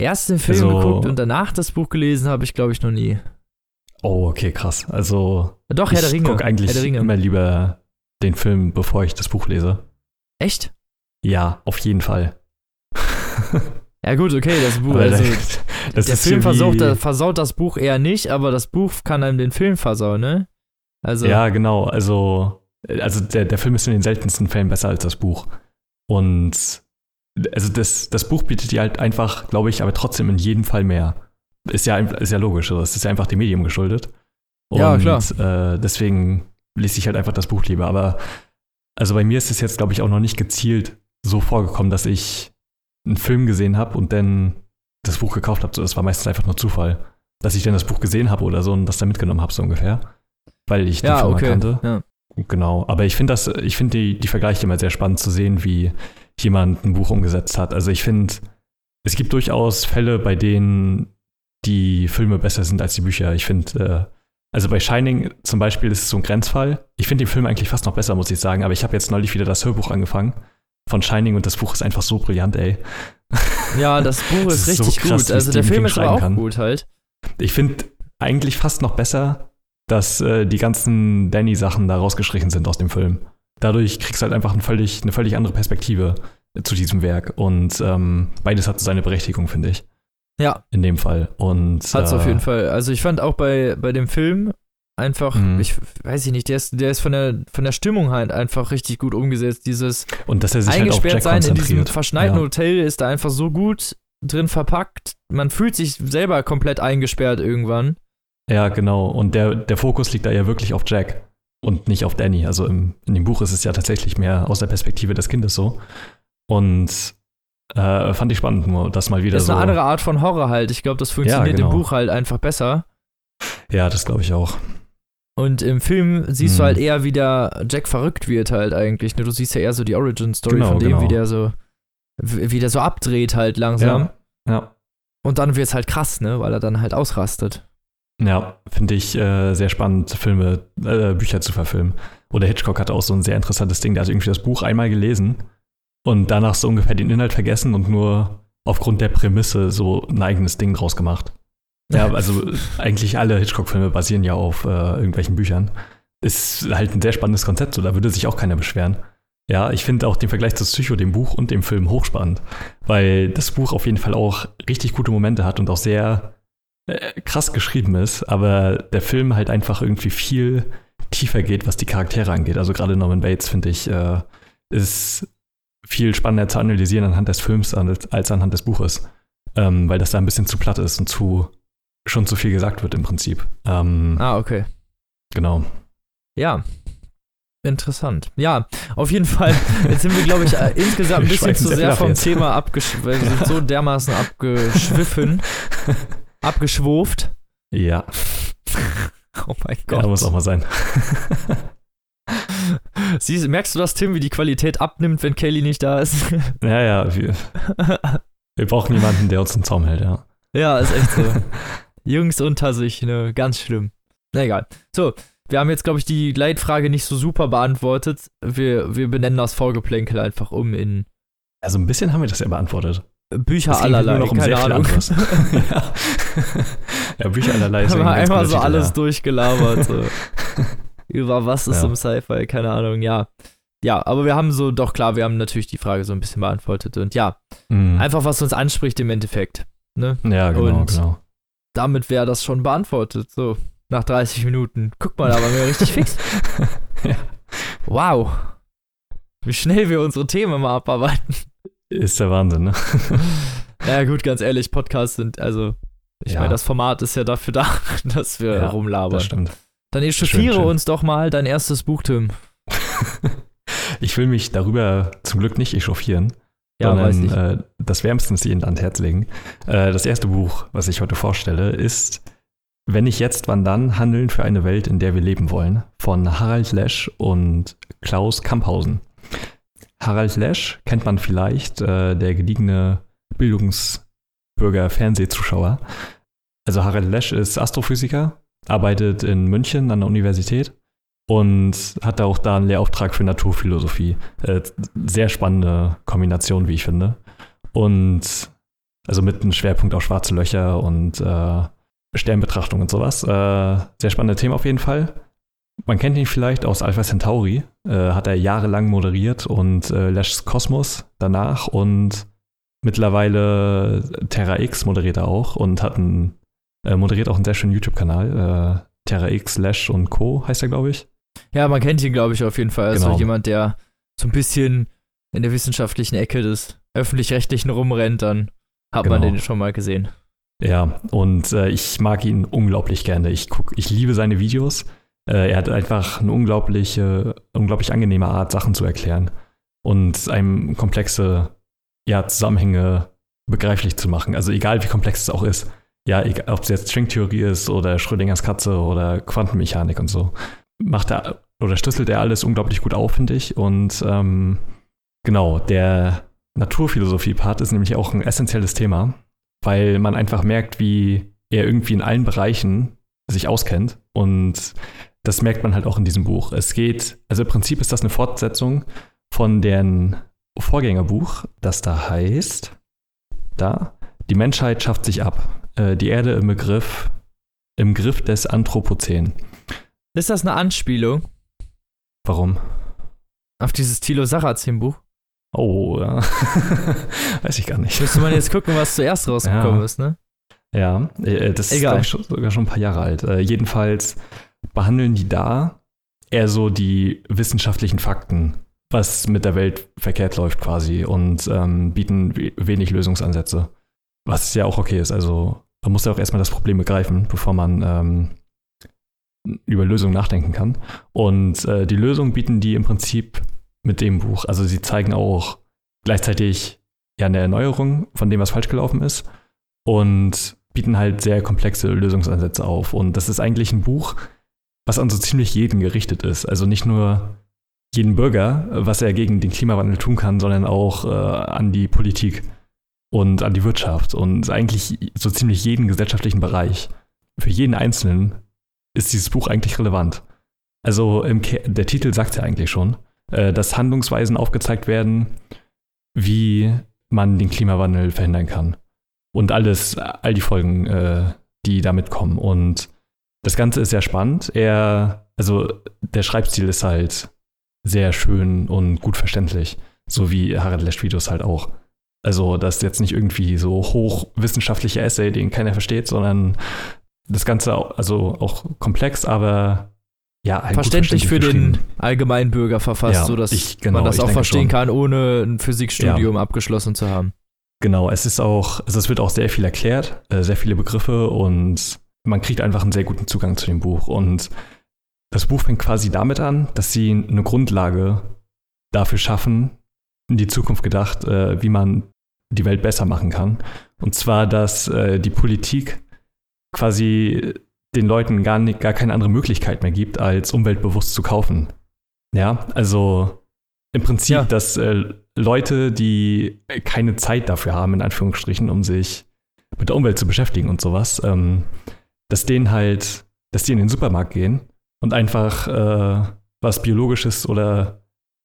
S1: erst den Film
S2: Also-
S1: geguckt und danach das Buch gelesen habe ich, glaube ich, noch nie.
S2: oh, okay, krass. Also
S1: Doch, Herr
S2: ich gucke eigentlich immer lieber den Film, bevor ich das Buch lese.
S1: Echt?
S2: Ja, auf jeden Fall.
S1: Ja gut, okay, das Buch, also,
S2: das
S1: der Film versaut, versaut das Buch eher nicht, aber das Buch kann einem den Film versauen, ne? Also,
S2: Ja, genau. Also, also der, der Film ist in den seltensten Fällen besser als das Buch. Und also das, das Buch bietet dir halt einfach, glaube ich, aber trotzdem in jedem Fall mehr. Ist ja, ist ja logisch. Also es ist ja einfach dem Medium geschuldet. Und
S1: Ja, klar.
S2: Äh, deswegen lese ich halt einfach das Buch lieber. Aber also bei mir ist es jetzt, glaube ich, auch noch nicht gezielt so vorgekommen, dass ich einen Film gesehen habe und dann das Buch gekauft habe. So, das war meistens einfach nur Zufall. Dass ich dann das Buch gesehen habe oder so und das dann mitgenommen habe, so ungefähr. Weil ich die
S1: ja
S2: Firma
S1: okay.
S2: kannte.
S1: Ja.
S2: Genau, aber ich finde das, ich finde die, die Vergleiche immer sehr spannend zu sehen, wie jemand ein Buch umgesetzt hat. Also ich finde, es gibt durchaus Fälle, bei denen die Filme besser sind als die Bücher. Ich finde, äh, also bei Shining zum Beispiel ist es so ein Grenzfall. Ich finde den Film eigentlich fast noch besser, muss ich sagen, aber ich habe jetzt neulich wieder das Hörbuch angefangen von Shining und das Buch ist einfach so brillant, ey.
S1: Ja, das Buch ist,
S2: Das ist so
S1: richtig
S2: krass,
S1: gut. Also der Film ist aber auch
S2: kann.
S1: gut halt.
S2: Ich finde eigentlich fast noch besser, dass äh, die ganzen Danny-Sachen da rausgestrichen sind aus dem Film. Dadurch kriegst du halt einfach ein völlig, eine völlig andere Perspektive äh, zu diesem Werk. Und ähm, beides hat so seine Berechtigung, finde ich.
S1: Ja.
S2: In dem Fall. Und,
S1: Hat's
S2: äh,
S1: auf jeden Fall. Also ich fand auch bei, bei dem Film einfach,
S2: Mhm.
S1: ich weiß ich nicht, der ist, der ist von der, von der Stimmung halt einfach richtig gut umgesetzt. Dieses
S2: Und dass er sich halt
S1: eingesperrt
S2: Jack
S1: sein in diesem verschneiten
S2: ja.
S1: Hotel ist da einfach so gut drin verpackt. Man fühlt sich selber komplett eingesperrt irgendwann.
S2: ja, genau. Und der, der Fokus liegt da ja wirklich auf Jack und nicht auf Danny. Also im, in dem Buch ist es ja tatsächlich mehr aus der Perspektive des Kindes so. Und äh, fand ich spannend, nur das mal wieder
S1: Das ist
S2: so.
S1: eine andere Art von Horror halt. Ich glaube, das funktioniert
S2: genau.
S1: im Buch halt einfach besser.
S2: Ja, das glaube ich auch.
S1: Und im Film siehst du
S2: Mhm.
S1: halt eher, wie der Jack verrückt wird halt eigentlich. Ne? Du siehst ja eher so die Origin-Story
S2: Genau,
S1: von dem,
S2: genau.
S1: wie der so wie wie der so abdreht halt langsam.
S2: Ja. Ja.
S1: Und dann wird es halt krass, ne? Weil er dann halt ausrastet.
S2: Ja, finde ich äh, sehr spannend, Filme, äh, Bücher zu verfilmen. Oder Hitchcock hatte auch so ein sehr interessantes Ding. Der hat irgendwie das Buch einmal gelesen und danach so ungefähr den Inhalt vergessen und nur aufgrund der Prämisse so ein eigenes Ding draus gemacht. Ja, also eigentlich alle Hitchcock-Filme basieren ja auf äh, irgendwelchen Büchern. Ist halt ein sehr spannendes Konzept, so da würde sich auch keiner beschweren. Ja, ich finde auch den Vergleich zu Psycho, dem Buch und dem Film hochspannend, weil das Buch auf jeden Fall auch richtig gute Momente hat und auch sehr äh, krass geschrieben ist, aber der Film halt einfach irgendwie viel tiefer geht, was die Charaktere angeht. Also gerade Norman Bates, finde ich, äh, ist viel spannender zu analysieren anhand des Films als, anhand des Buches, ähm, weil das da ein bisschen zu platt ist und zu schon zu viel gesagt wird im Prinzip. Ähm,
S1: Ah, okay.
S2: Genau.
S1: Ja. Interessant. Ja, auf jeden Fall. Jetzt sind wir, glaube ich, äh, insgesamt ein bisschen zu
S2: sehr
S1: vom
S2: jetzt.
S1: Thema abgeschwiffen. Wir sind so dermaßen abgeschwiffen, abgeschwurft.
S2: Ja,
S1: Oh mein
S2: ja,
S1: Gott.
S2: muss auch mal sein.
S1: Siehst, merkst du das, Tim, wie die Qualität abnimmt, wenn Kelly nicht da ist?
S2: ja, ja, wir, wir brauchen jemanden, der uns einen Zaum hält, ja.
S1: ja, ist echt so. Jungs unter sich, ne? Ganz schlimm. Na egal. So, wir haben jetzt, glaube ich, die Leitfrage nicht so super beantwortet. Wir, wir benennen das Vorgeplänkel einfach um in
S2: Also ein bisschen haben wir das ja beantwortet.
S1: Bücher
S2: ging
S1: allerlei.
S2: nur noch um
S1: keine Ahnung.
S2: ja. ja, Bücher allerlei ist
S1: haben wir einmal so alles
S2: ja.
S1: durchgelabert. So. Über was ist
S2: Ja.
S1: im Sci-Fi, keine Ahnung, ja. Ja, aber wir haben so, doch klar, wir haben natürlich die Frage so ein bisschen beantwortet. Und ja,
S2: Mhm.
S1: einfach was uns anspricht im Endeffekt. Ne?
S2: Ja, genau,
S1: Und-
S2: genau.
S1: Damit wäre das schon beantwortet. So, nach 30 Minuten. Guck mal, da waren wir richtig fix.
S2: Ja.
S1: Wow. Wie schnell wir unsere Themen mal abarbeiten.
S2: Ist der Wahnsinn, ne?
S1: Ja, gut, ganz ehrlich, Podcasts sind, also, ich
S2: Ja.
S1: meine, das Format ist ja dafür da, dass wir
S2: Ja,
S1: rumlabern.
S2: Das stimmt.
S1: Dann echauffiere uns doch mal dein erstes Buch, Tim.
S2: Ich will mich darüber zum Glück nicht echauffieren,
S1: Ja,
S2: sondern
S1: weiß nicht.
S2: Äh, das wärmstens jedem ans Herz legen. Äh, das erste Buch, was ich heute vorstelle, ist Wenn nicht jetzt, wann dann? Handeln für eine Welt, in der wir leben wollen, von Harald Lesch und Klaus Kamphausen. Harald Lesch kennt man vielleicht, äh, der gediegene Bildungsbürger-Fernsehzuschauer. Also Harald Lesch ist Astrophysiker, arbeitet in München an der Universität und hat auch da einen Lehrauftrag für Naturphilosophie. Äh, sehr spannende Kombination, wie ich finde. Und also mit einem Schwerpunkt auf schwarze Löcher und äh, Sternbetrachtung und sowas. Äh, sehr spannende Themen auf jeden Fall. Man kennt ihn vielleicht aus Alpha Centauri, äh, hat er jahrelang moderiert und äh, Lesch's Kosmos danach und mittlerweile Terra X moderiert er auch und hat einen, äh, moderiert auch einen sehr schönen YouTube-Kanal. Äh, Terra X, Lesch und Co. heißt er, glaube ich.
S1: Ja, man kennt ihn, glaube ich, auf jeden Fall. Also
S2: Genau.
S1: jemand, der so ein bisschen in der wissenschaftlichen Ecke des Öffentlich-Rechtlichen rumrennt, dann hat man
S2: Genau.
S1: den schon mal gesehen.
S2: Ja, und äh, ich mag ihn unglaublich gerne. Ich guck, ich liebe seine Videos. Äh, er hat einfach eine unglaubliche, unglaublich angenehme Art, Sachen zu erklären und einem komplexe ja, Zusammenhänge begreiflich zu machen. Also egal wie komplex es auch ist. Ja, egal, ob es jetzt Stringtheorie ist oder Schrödingers Katze oder Quantenmechanik und so. Macht er oder schlüsselt er alles unglaublich gut auf, finde ich. Und ähm, genau, der Naturphilosophie-Part ist nämlich auch ein essentielles Thema, weil man einfach merkt, wie er irgendwie in allen Bereichen sich auskennt. Und das merkt man halt auch in diesem Buch. Es geht, also im Prinzip ist das eine Fortsetzung von deren Vorgängerbuch, das da heißt da. Die Menschheit schafft sich ab. Äh, die Erde im Begriff, im Griff des Anthropozän.
S1: Ist das eine Anspielung
S2: Warum?
S1: auf dieses Thilo Sarrazin-Buch?
S2: Oh, ja. weiß ich gar nicht.
S1: Müsste man jetzt gucken, was zuerst rausgekommen
S2: Ja.
S1: ist, ne?
S2: Ja, äh, das ist
S1: Egal.
S2: glaub ich, sogar schon ein paar Jahre alt. Äh, jedenfalls behandeln die da eher so die wissenschaftlichen Fakten, was mit der Welt verkehrt läuft quasi und ähm, bieten we- wenig Lösungsansätze. Was ja auch okay ist. Also man muss ja auch erstmal das Problem begreifen, bevor man ähm, über Lösungen nachdenken kann. Und äh, die Lösung bieten die im Prinzip mit dem Buch. Also sie zeigen auch gleichzeitig ja eine Erneuerung von dem, was falsch gelaufen ist und bieten halt sehr komplexe Lösungsansätze auf. Und das ist eigentlich ein Buch, was an so ziemlich jeden gerichtet ist. Also nicht nur jeden Bürger, was er gegen den Klimawandel tun kann, sondern auch äh, an die Politik und an die Wirtschaft und eigentlich so ziemlich jeden gesellschaftlichen Bereich. Für jeden Einzelnen ist dieses Buch eigentlich relevant. Also der Titel sagt ja eigentlich schon, äh, dass Handlungsweisen aufgezeigt werden, wie man den Klimawandel verhindern kann. Und alles, all die Folgen, äh, die damit kommen. Und das Ganze ist sehr spannend. Er, also der Schreibstil ist halt sehr schön und gut verständlich. So wie Harald Leschvidus halt auch. Also, das ist jetzt nicht irgendwie so hochwissenschaftlicher Essay, den keiner versteht, sondern das Ganze auch, also auch komplex, aber ja, halt
S1: Verständlich für den
S2: geschrieben.
S1: allgemeinen Bürger verfasst,
S2: Ja,
S1: sodass
S2: ich- genau,
S1: man das auch verstehen
S2: schon.
S1: kann, ohne ein Physikstudium abgeschlossen zu haben.
S2: Genau, es ist auch, also es wird auch sehr viel erklärt, äh, sehr viele Begriffe und man kriegt einfach einen sehr guten Zugang zu dem Buch. Und das Buch fängt quasi damit an, dass sie eine Grundlage dafür schaffen, in die Zukunft gedacht, äh, wie man die Welt besser machen kann. Und zwar, dass äh, die Politik quasi den Leuten gar, nicht, gar keine andere Möglichkeit mehr gibt, als umweltbewusst zu kaufen. Ja, also im Prinzip,
S1: Ja.
S2: dass äh, Leute, die keine Zeit dafür haben, in Anführungsstrichen, um sich mit der Umwelt zu beschäftigen und sowas, ähm, dass denen halt, dass die in den Supermarkt gehen und einfach äh, was Biologisches oder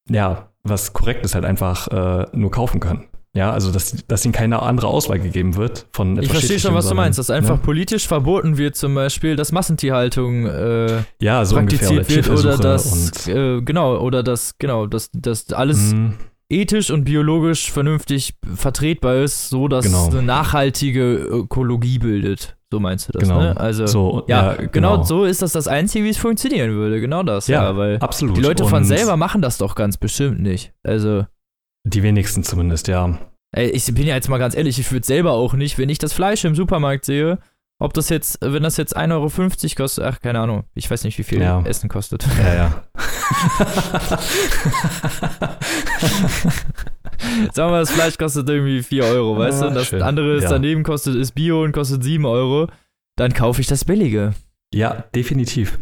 S2: ja, was Korrektes halt einfach äh, nur kaufen können. Ja, also dass, dass ihnen keine andere Auswahl gegeben wird von
S1: Ich
S2: etwas
S1: verstehe schon, was du meinst, dass einfach
S2: ne?
S1: politisch verboten wird, zum Beispiel, dass Massentierhaltung äh,
S2: ja, so ungefähr,
S1: praktiziert wird oder dass, äh, genau, oder dass, genau, dass, dass alles
S2: Mm,
S1: ethisch und biologisch vernünftig vertretbar ist, so dass
S2: Genau.
S1: eine nachhaltige Ökologie bildet. So meinst du das,
S2: Genau.
S1: ne? Also,
S2: so,
S1: ja, genau. so ist das das Einzige, wie es funktionieren würde. Genau das, ja,
S2: Ja,
S1: weil
S2: absolut.
S1: die Leute von
S2: Und
S1: selber machen das doch ganz bestimmt nicht. Also,
S2: Die wenigsten zumindest, ja.
S1: ey, ich bin ja jetzt mal ganz ehrlich, ich würde selber auch nicht, wenn ich das Fleisch im Supermarkt sehe, ob das jetzt, wenn das jetzt 1,50 Euro kostet, ach, keine Ahnung, ich weiß nicht, wie viel
S2: Ja.
S1: Essen kostet.
S2: Ja, ja.
S1: Sagen wir, das Fleisch kostet irgendwie 4 Euro, weißt du?
S2: Ah,
S1: Und das
S2: schön.
S1: andere ist
S2: Ja.
S1: daneben kostet, ist Bio und kostet 7 Euro. Dann kaufe ich das Billige.
S2: ja, definitiv.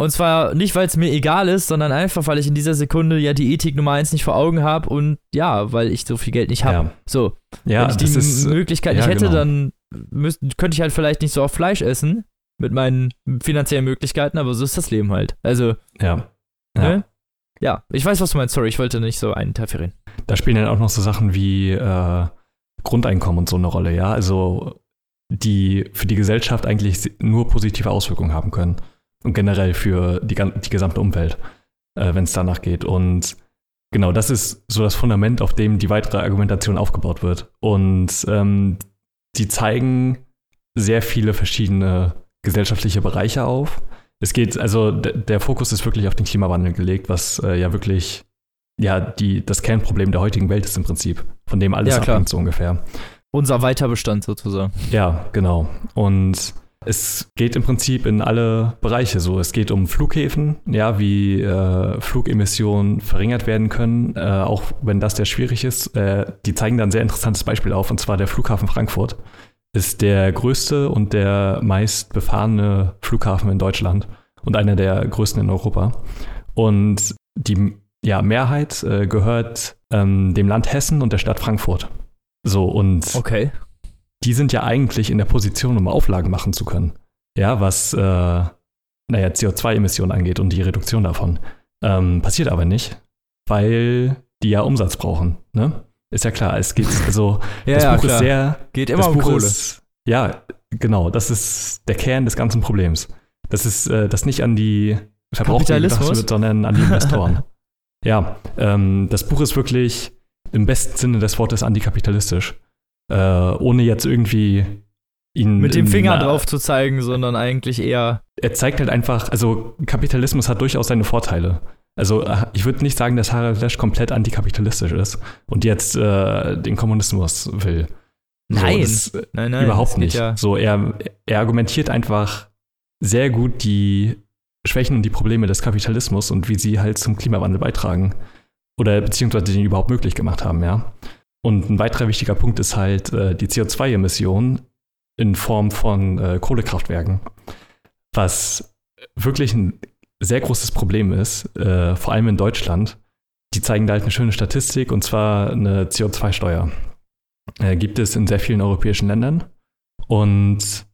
S1: Und zwar nicht, weil es mir egal ist, sondern einfach, weil ich in dieser Sekunde ja die Ethik Nummer 1 nicht vor Augen habe und ja, weil ich so viel Geld nicht habe.
S2: Ja,
S1: So,
S2: ja
S1: wenn ich die
S2: ist,
S1: Möglichkeit
S2: ja,
S1: nicht hätte,
S2: genau.
S1: dann müsst, könnte ich halt vielleicht nicht so oft Fleisch essen mit meinen finanziellen Möglichkeiten, aber so ist das Leben halt. Also,
S2: ja. Ja.
S1: ne? Ja, ich weiß, was du meinst. Sorry, ich wollte nicht so interferieren.
S2: Da spielen dann auch noch so Sachen wie äh, Grundeinkommen und so eine Rolle, ja. Also die für die Gesellschaft eigentlich nur positive Auswirkungen haben können. Und generell für die, die gesamte Umwelt, äh, wenn es danach geht. Und genau, das ist so das Fundament, auf dem die weitere Argumentation aufgebaut wird. Und ähm, die zeigen sehr viele verschiedene gesellschaftliche Bereiche auf. Es geht, also der Fokus ist wirklich auf den Klimawandel gelegt, was äh, ja wirklich ja, die, das Kernproblem der heutigen Welt ist im Prinzip, von dem alles
S1: Ja, klar.
S2: abhängt so ungefähr.
S1: Unser Weiterbestand sozusagen.
S2: Ja, genau. Und es geht im Prinzip in alle Bereiche so. Es geht um Flughäfen, ja, wie äh, Flugemissionen verringert werden können, äh, auch wenn das sehr schwierig ist. Äh, die zeigen da ein sehr interessantes Beispiel auf, und zwar der Flughafen Frankfurt ist der größte und der meist befahrene Flughafen in Deutschland und einer der größten in Europa. Und die ja, Mehrheit äh, gehört ähm, dem Land Hessen und der Stadt Frankfurt. So, und
S1: Okay.
S2: Die sind ja eigentlich in der Position, um Auflagen machen zu können. Ja, was, äh, naja, CO2-Emissionen angeht und die Reduktion davon. Ähm, passiert aber nicht, weil die ja Umsatz brauchen. Ne? ist ja klar. Es geht, also,
S1: Ja,
S2: das
S1: ja,
S2: Buch
S1: klar.
S2: ist sehr,
S1: Geht immer
S2: das
S1: um
S2: Buch
S1: Kohle.
S2: ist, ja, genau, das ist der Kern des ganzen Problems. Das ist, äh, das nicht an die Verbraucher gedacht
S1: Kapitalismus?
S2: wird, sondern an die Investoren. ja, ähm, das Buch ist wirklich im besten Sinne des Wortes antikapitalistisch. Äh, ohne jetzt irgendwie ihn.
S1: Mit dem
S2: in
S1: Finger
S2: einer-
S1: drauf zu zeigen, sondern eigentlich eher.
S2: er zeigt halt einfach, also Kapitalismus hat durchaus seine Vorteile. Also äh, ich würde nicht sagen, dass Harald Lesch komplett antikapitalistisch ist und jetzt äh, den Kommunismus will.
S1: Nein.
S2: das, äh,
S1: Nein, nein.
S2: überhaupt nicht.
S1: Ja,
S2: So, er, er argumentiert einfach sehr gut die Schwächen und die Probleme des Kapitalismus und wie sie halt zum Klimawandel beitragen. Oder beziehungsweise den überhaupt möglich gemacht haben, ja. Und ein weiterer wichtiger Punkt ist halt äh, die CO2-Emissionen in Form von äh, Kohlekraftwerken. Was wirklich ein sehr großes Problem ist, äh, vor allem in Deutschland. Die zeigen da halt eine schöne Statistik und zwar eine CO2-Steuer. Äh, gibt es in sehr vielen europäischen Ländern. Und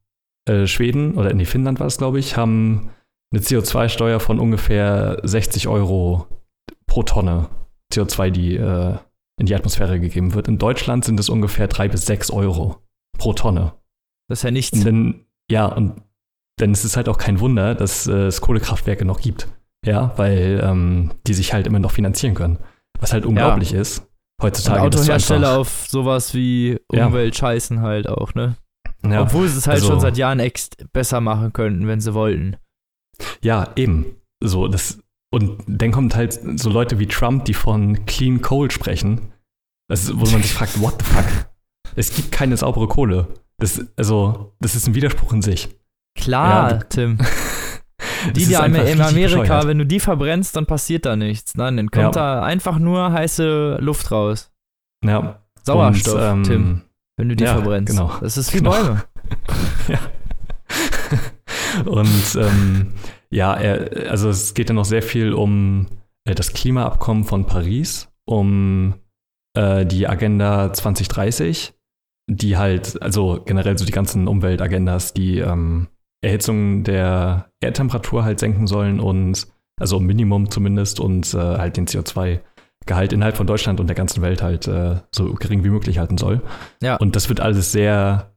S2: äh, Schweden oder in Finnland war es, glaube ich, haben eine CO2-Steuer von ungefähr 60 Euro pro Tonne CO2, die äh, in die Atmosphäre gegeben wird. In Deutschland sind es ungefähr 3 bis 6 Euro pro Tonne.
S1: das ist ja nichts.
S2: Und dann, ja, und dann ist es halt auch kein Wunder, dass äh, es Kohlekraftwerke noch gibt. Ja, weil ähm, die sich halt immer noch finanzieren können. Was halt unglaublich ist.
S1: Und
S2: Heutzutage. du
S1: Autohersteller auf sowas wie
S2: Ja.
S1: Umwelt scheißen halt auch, ne?
S2: ja,
S1: Obwohl sie es halt
S2: also-
S1: schon seit Jahren besser machen könnten, wenn sie wollten.
S2: Ja, eben. So, das, und dann kommt halt so Leute wie Trump, die von Clean Coal sprechen. Das ist, wo man sich fragt, what the fuck? Es gibt keine saubere Kohle. Das, also, das ist ein Widerspruch in sich.
S1: Klar,
S2: Ja,
S1: Tim. Die, die in Amerika,
S2: bescheuert.
S1: wenn du die verbrennst, dann passiert da nichts. Nein, dann kommt da einfach nur heiße Luft raus.
S2: Ja,
S1: Sauerstoff,
S2: und, ähm,
S1: Tim, wenn du die
S2: ja,
S1: verbrennst.
S2: genau.
S1: Das ist wie
S2: Genau.
S1: Bäume.
S2: ja. Und ähm, ja, er, also es geht ja noch sehr viel um äh, das Klimaabkommen von Paris, um äh, die Agenda 2030, die halt, also generell so die ganzen Umweltagendas, die ähm, Erhitzung der Erdtemperatur halt senken sollen und also Minimum zumindest und äh, halt den CO2-Gehalt innerhalb von Deutschland und der ganzen Welt halt äh, so gering wie möglich halten soll.
S1: Ja.
S2: Und das wird alles sehr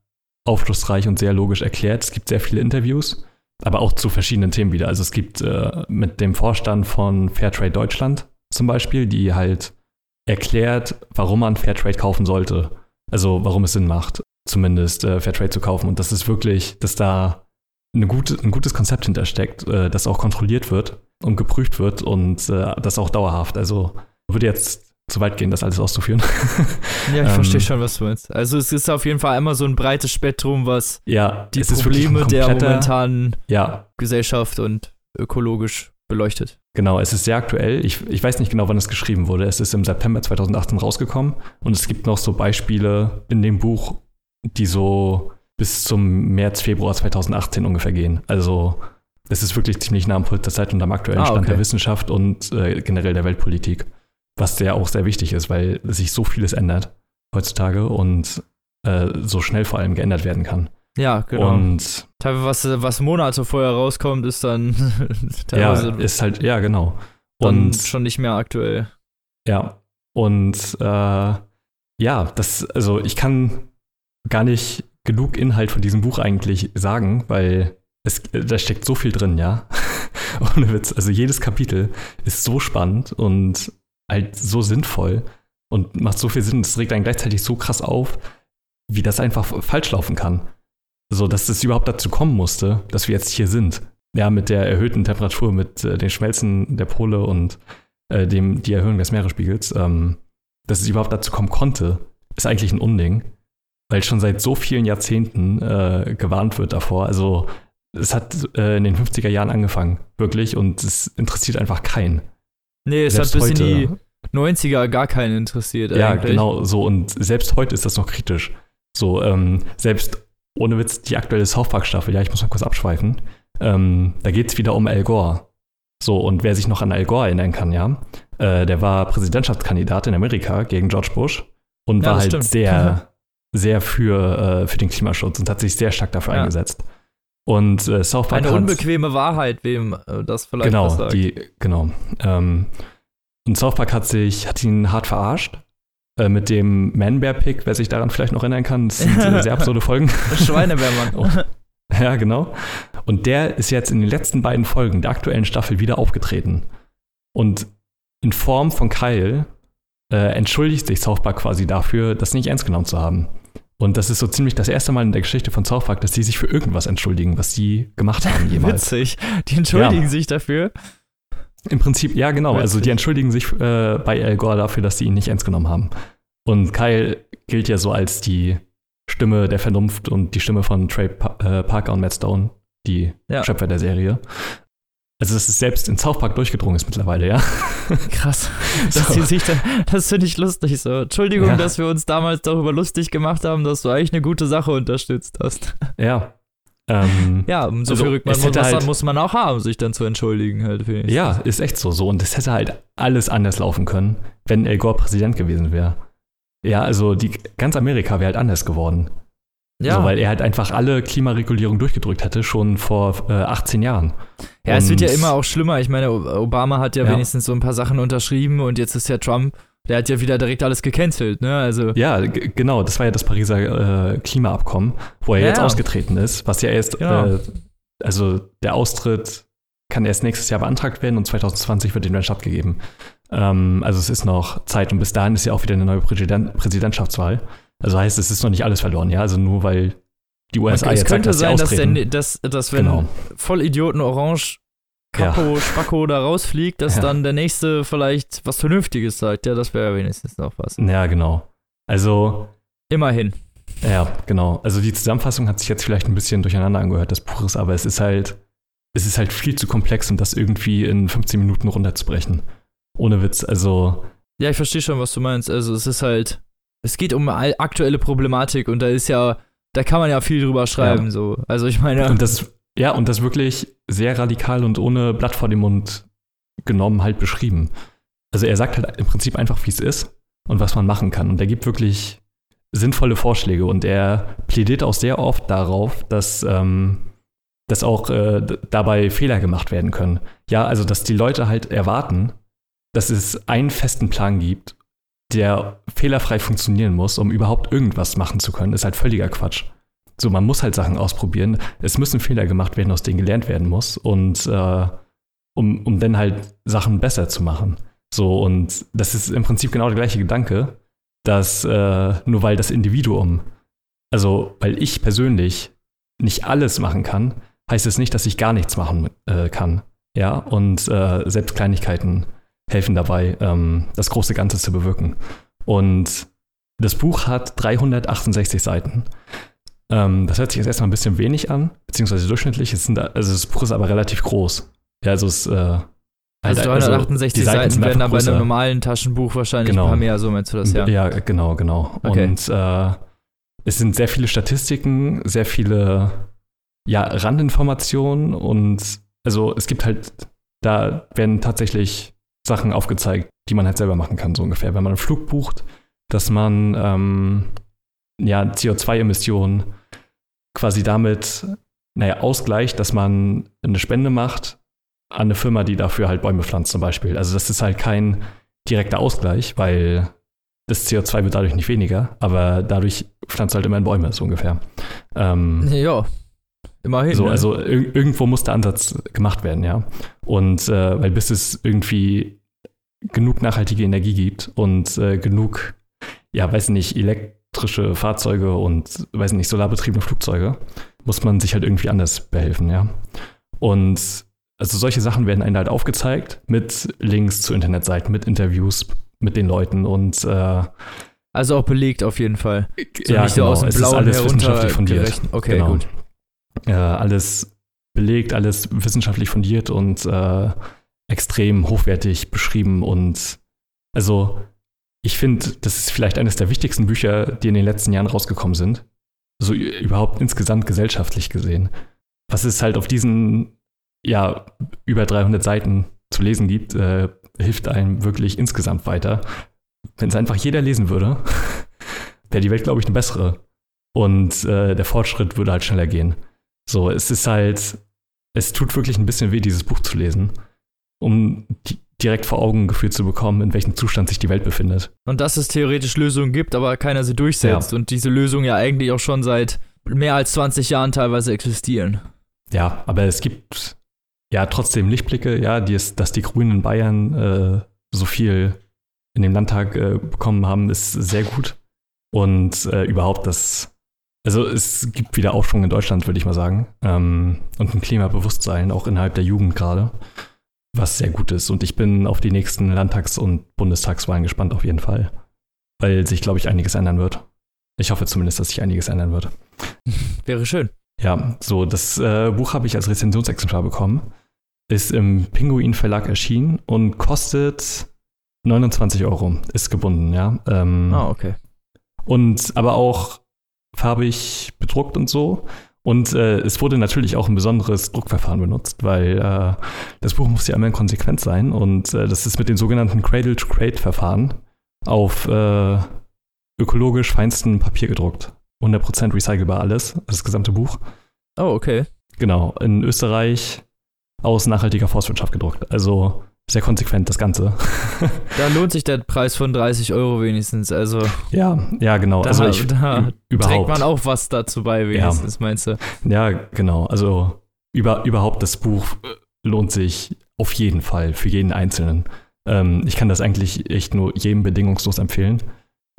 S2: aufschlussreich und sehr logisch erklärt. Es gibt sehr viele Interviews, aber auch zu verschiedenen Themen wieder. Also es gibt äh, mit dem Vorstand von Fairtrade Deutschland zum Beispiel, die halt erklärt, warum man Fairtrade kaufen sollte. Also warum es Sinn macht, zumindest äh, Fairtrade zu kaufen. Und das ist wirklich, dass da eine gute, ein gutes Konzept hintersteckt, äh, das auch kontrolliert wird und geprüft wird und äh, das auch dauerhaft. Also würde jetzt zu weit gehen, das alles auszuführen.
S1: Ja, ich
S2: Ähm,
S1: verstehe schon, was du meinst. Also es ist auf jeden Fall immer so ein breites Spektrum, was
S2: ja,
S1: die Probleme der momentanen
S2: Ja,
S1: Gesellschaft und ökologisch beleuchtet.
S2: Genau, es ist sehr aktuell. Ich, ich weiß nicht genau, wann es geschrieben wurde. Es ist im September 2018 rausgekommen und es gibt noch so Beispiele in dem Buch, die so bis zum März, Februar 2018 ungefähr gehen. Also es ist wirklich ziemlich nah am Puls der Zeit und am aktuellen
S1: Ah,
S2: Stand
S1: okay.
S2: der Wissenschaft und äh, generell der Weltpolitik, was ja auch sehr wichtig ist, weil sich so vieles ändert heutzutage und äh, so schnell vor allem geändert werden kann.
S1: Ja, genau.
S2: Und
S1: Teilweise, was, was Monate vorher rauskommt, ist dann
S2: ja,
S1: teilweise
S2: ist halt, ja, genau. Und
S1: schon nicht mehr aktuell.
S2: Ja, und äh, ja, das, also ich kann gar nicht genug Inhalt von diesem Buch eigentlich sagen, weil es, da steckt so viel drin, ja. Ohne Witz. Also jedes Kapitel ist so spannend und halt so sinnvoll und macht so viel Sinn. Es regt einen gleichzeitig so krass auf, wie das einfach falsch laufen kann. So, dass es überhaupt dazu kommen musste, dass wir jetzt hier sind. Ja, mit der erhöhten Temperatur, mit äh, dem Schmelzen der Pole und äh, dem, die Erhöhung des Meeresspiegels, ähm, dass es überhaupt dazu kommen konnte, ist eigentlich ein Unding, weil schon seit so vielen Jahrzehnten äh, gewarnt wird davor. Also es hat äh, in den 50er Jahren angefangen, wirklich, und es interessiert einfach keinen.
S1: Nee, es
S2: Selbst
S1: hat bis
S2: heute,
S1: in die 90er gar keinen interessiert.
S2: ja,
S1: eigentlich.
S2: genau, so, und selbst heute ist das noch kritisch. So, ähm, selbst ohne Witz, die aktuelle South Park-Staffel, ja, ich muss mal kurz abschweifen, ähm, da geht es wieder um Al Gore. So, und wer sich noch an Al Gore erinnern kann, ja, äh, der war Präsidentschaftskandidat in Amerika gegen George Bush und
S1: Ja,
S2: war halt
S1: stimmt.
S2: sehr, sehr für, äh, für den Klimaschutz und hat sich sehr stark dafür
S1: Ja.
S2: eingesetzt. Und äh, South Park
S1: Eine unbequeme Wahrheit, wem äh, das vielleicht
S2: genau,
S1: sagt.
S2: die, genau. Ähm, und South Park hat sich, hat ihn hart verarscht, äh, mit dem Man-Bear-Pick, wer sich daran vielleicht noch erinnern kann. Das sind äh, sehr absurde Folgen.
S1: Schweinebärmann.
S2: Oh. Ja, genau. Und der ist jetzt in den letzten beiden Folgen der aktuellen Staffel wieder aufgetreten. Und in Form von Kyle äh, entschuldigt sich South Park quasi dafür, das nicht ernst genommen zu haben. Und das ist so ziemlich das erste Mal in der Geschichte von South Park, dass die sich für irgendwas entschuldigen, was sie gemacht haben jemals.
S1: Witzig. Die entschuldigen ja. sich dafür.
S2: Im Prinzip, ja, genau. Witzig. Also die entschuldigen sich äh, bei Al Gore dafür, dass sie ihn nicht ernst genommen haben. Und Kyle gilt ja so als die Stimme der Vernunft und die Stimme von Trey pa äh, Parker und Matt Stone, die ja. Schöpfer der Serie. Also, dass es selbst in South Park durchgedrungen ist mittlerweile, ja.
S1: Krass. Dass so. sich dann, das finde ich lustig so. Entschuldigung, ja. dass wir uns damals darüber lustig gemacht haben, dass du eigentlich eine gute Sache unterstützt hast.
S2: Ja.
S1: Ähm, ja, so also, viel Rückmeldung muss, halt, muss man auch haben, sich dann zu entschuldigen, halt,
S2: ich. Ja, ist echt so. so. Und es hätte halt alles anders laufen können, wenn El Gore Präsident gewesen wäre. Ja, also die, ganz Amerika wäre halt anders geworden. Ja. So, weil er halt einfach alle Klimaregulierung durchgedrückt hätte, schon vor äh, 18 Jahren.
S1: Ja, und es wird ja immer auch schlimmer. Ich meine, Obama hat ja, ja, wenigstens so ein paar Sachen unterschrieben und jetzt ist ja Trump, der hat ja wieder direkt alles gecancelt, ne? Also
S2: ja, genau, das war ja das Pariser äh, Klimaabkommen, wo er ja, jetzt ausgetreten ist, was ja erst, genau. äh, also der Austritt kann erst nächstes Jahr beantragt werden und 2020 wird den dann stattgegeben. Ähm, also es ist noch Zeit und bis dahin ist ja auch wieder eine neue Präsident Präsidentschaftswahl. Also heißt, es ist noch nicht alles verloren, ja. Also nur weil die USA okay,
S1: jetzt es könnte sagt, dass sein, dass, dass, dass wenn genau. Vollidioten Orange Kapo, ja. Spacko da rausfliegt, dass ja. dann der nächste vielleicht was Vernünftiges sagt. Ja, das wäre wenigstens noch was.
S2: Ja, genau. Also.
S1: Immerhin.
S2: Ja, genau. Also die Zusammenfassung hat sich jetzt vielleicht ein bisschen durcheinander angehört, das Buch ist, aber es ist halt, es ist halt viel zu komplex, um das irgendwie in 15 Minuten runterzubrechen. Ohne Witz. Also.
S1: Ja, ich verstehe schon, was du meinst. Also es ist halt es geht um aktuelle Problematik und da ist ja, da kann man ja viel drüber schreiben, ja. so. Also ich meine.
S2: Und das, ja, und das wirklich sehr radikal und ohne Blatt vor dem Mund genommen halt beschrieben. Also er sagt halt im Prinzip einfach, wie es ist und was man machen kann. Und er gibt wirklich sinnvolle Vorschläge und er plädiert auch sehr oft darauf, dass, ähm, dass auch äh, dabei Fehler gemacht werden können. Ja, also dass die Leute halt erwarten, dass es einen festen Plan gibt der fehlerfrei funktionieren muss, um überhaupt irgendwas machen zu können, ist halt völliger Quatsch. So, man muss halt Sachen ausprobieren. Es müssen Fehler gemacht werden, aus denen gelernt werden muss. Und äh, um, um dann halt Sachen besser zu machen. So, und das ist im Prinzip genau der gleiche Gedanke, dass äh, nur weil das Individuum, also weil ich persönlich nicht alles machen kann, heißt es nicht, dass ich gar nichts machen äh, kann. Ja, und äh, selbst Kleinigkeiten helfen dabei, ähm, das große Ganze zu bewirken. Und das Buch hat 368 Seiten. Ähm, das hört sich jetzt erstmal ein bisschen wenig an, beziehungsweise durchschnittlich. Sind, also das Buch ist aber relativ groß. Ja, also es
S1: äh, also 368 also Seiten, Seiten werden dann bei einem normalen Taschenbuch wahrscheinlich
S2: genau.
S1: ein paar mehr, so meinst du das, ja?
S2: Ja, genau, genau. Okay. Und äh, es sind sehr viele Statistiken, sehr viele ja, Randinformationen und also es gibt halt, da werden tatsächlich Sachen aufgezeigt, die man halt selber machen kann, so ungefähr. Wenn man einen Flug bucht, dass man ähm, ja, CO2-Emissionen quasi damit naja, ausgleicht, dass man eine Spende macht an eine Firma, die dafür halt Bäume pflanzt zum Beispiel. Also das ist halt kein direkter Ausgleich, weil das CO2 wird dadurch nicht weniger, aber dadurch pflanzt halt immerhin Bäume, so ungefähr.
S1: Ähm, ja, immerhin.
S2: So, ne? Also ir irgendwo muss der Ansatz gemacht werden, ja. Und äh, weil bis es irgendwie genug nachhaltige Energie gibt und äh, genug, ja, weiß nicht, elektrische Fahrzeuge und, weiß nicht, solarbetriebene Flugzeuge, muss man sich halt irgendwie anders behelfen, ja. Und also solche Sachen werden einem halt aufgezeigt mit Links zu Internetseiten, mit Interviews mit den Leuten und äh,
S1: also auch belegt auf jeden Fall.
S2: So ja, nicht genau. so aus dem Blauen es ist alles wissenschaftlich fundiert.
S1: Okay, genau. gut.
S2: Äh, alles belegt, alles wissenschaftlich fundiert und äh, extrem hochwertig beschrieben und also ich finde, das ist vielleicht eines der wichtigsten Bücher, die in den letzten Jahren rausgekommen sind. So überhaupt insgesamt gesellschaftlich gesehen. Was es halt auf diesen, ja, über 300 Seiten zu lesen gibt, äh, hilft einem wirklich insgesamt weiter. Wenn es einfach jeder lesen würde, wäre die Welt, glaube ich, eine bessere. Und äh, der Fortschritt würde halt schneller gehen. So, es ist halt, es tut wirklich ein bisschen weh, dieses Buch zu lesen um direkt vor Augen geführt zu bekommen, in welchem Zustand sich die Welt befindet.
S1: Und dass es theoretisch Lösungen gibt, aber keiner sie durchsetzt.
S2: Ja.
S1: Und diese Lösungen ja eigentlich auch schon seit mehr als 20 Jahren teilweise existieren.
S2: Ja, aber es gibt ja trotzdem Lichtblicke, ja, die es, dass die Grünen in Bayern äh, so viel in dem Landtag äh, bekommen haben, ist sehr gut. Und äh, überhaupt das, also es gibt wieder Aufschwung in Deutschland, würde ich mal sagen. Ähm, und ein Klimabewusstsein, auch innerhalb der Jugend gerade, was sehr gut ist. Und ich bin auf die nächsten Landtags- und Bundestagswahlen gespannt, auf jeden Fall. Weil sich, glaube ich, einiges ändern wird. Ich hoffe zumindest, dass sich einiges ändern wird.
S1: Wäre schön.
S2: Ja, so, das äh, Buch habe ich als Rezensionsexemplar bekommen. Ist im Pinguin Verlag erschienen und kostet 29 Euro. Ist gebunden, ja. Ähm,
S1: Ah, okay.
S2: Und aber auch farbig bedruckt und so. Und äh, es wurde natürlich auch ein besonderes Druckverfahren benutzt, weil äh, das Buch muss ja immer konsequent sein. Und äh, das ist mit den sogenannten Cradle-to-Crate-Verfahren auf äh, ökologisch feinstem Papier gedruckt. 100% recycelbar alles, das gesamte Buch.
S1: Oh, okay.
S2: Genau, in Österreich aus nachhaltiger Forstwirtschaft gedruckt. Also sehr konsequent das Ganze.
S1: Da lohnt sich der Preis von 30 Euro wenigstens. Also
S2: ja, ja, genau.
S1: da,
S2: also ich,
S1: da
S2: überhaupt.
S1: trägt man auch was dazu bei, wenigstens, meinst du?
S2: Ja, genau. Also über, überhaupt das Buch äh, lohnt sich auf jeden Fall für jeden Einzelnen. Ähm, ich kann das eigentlich echt nur jedem bedingungslos empfehlen.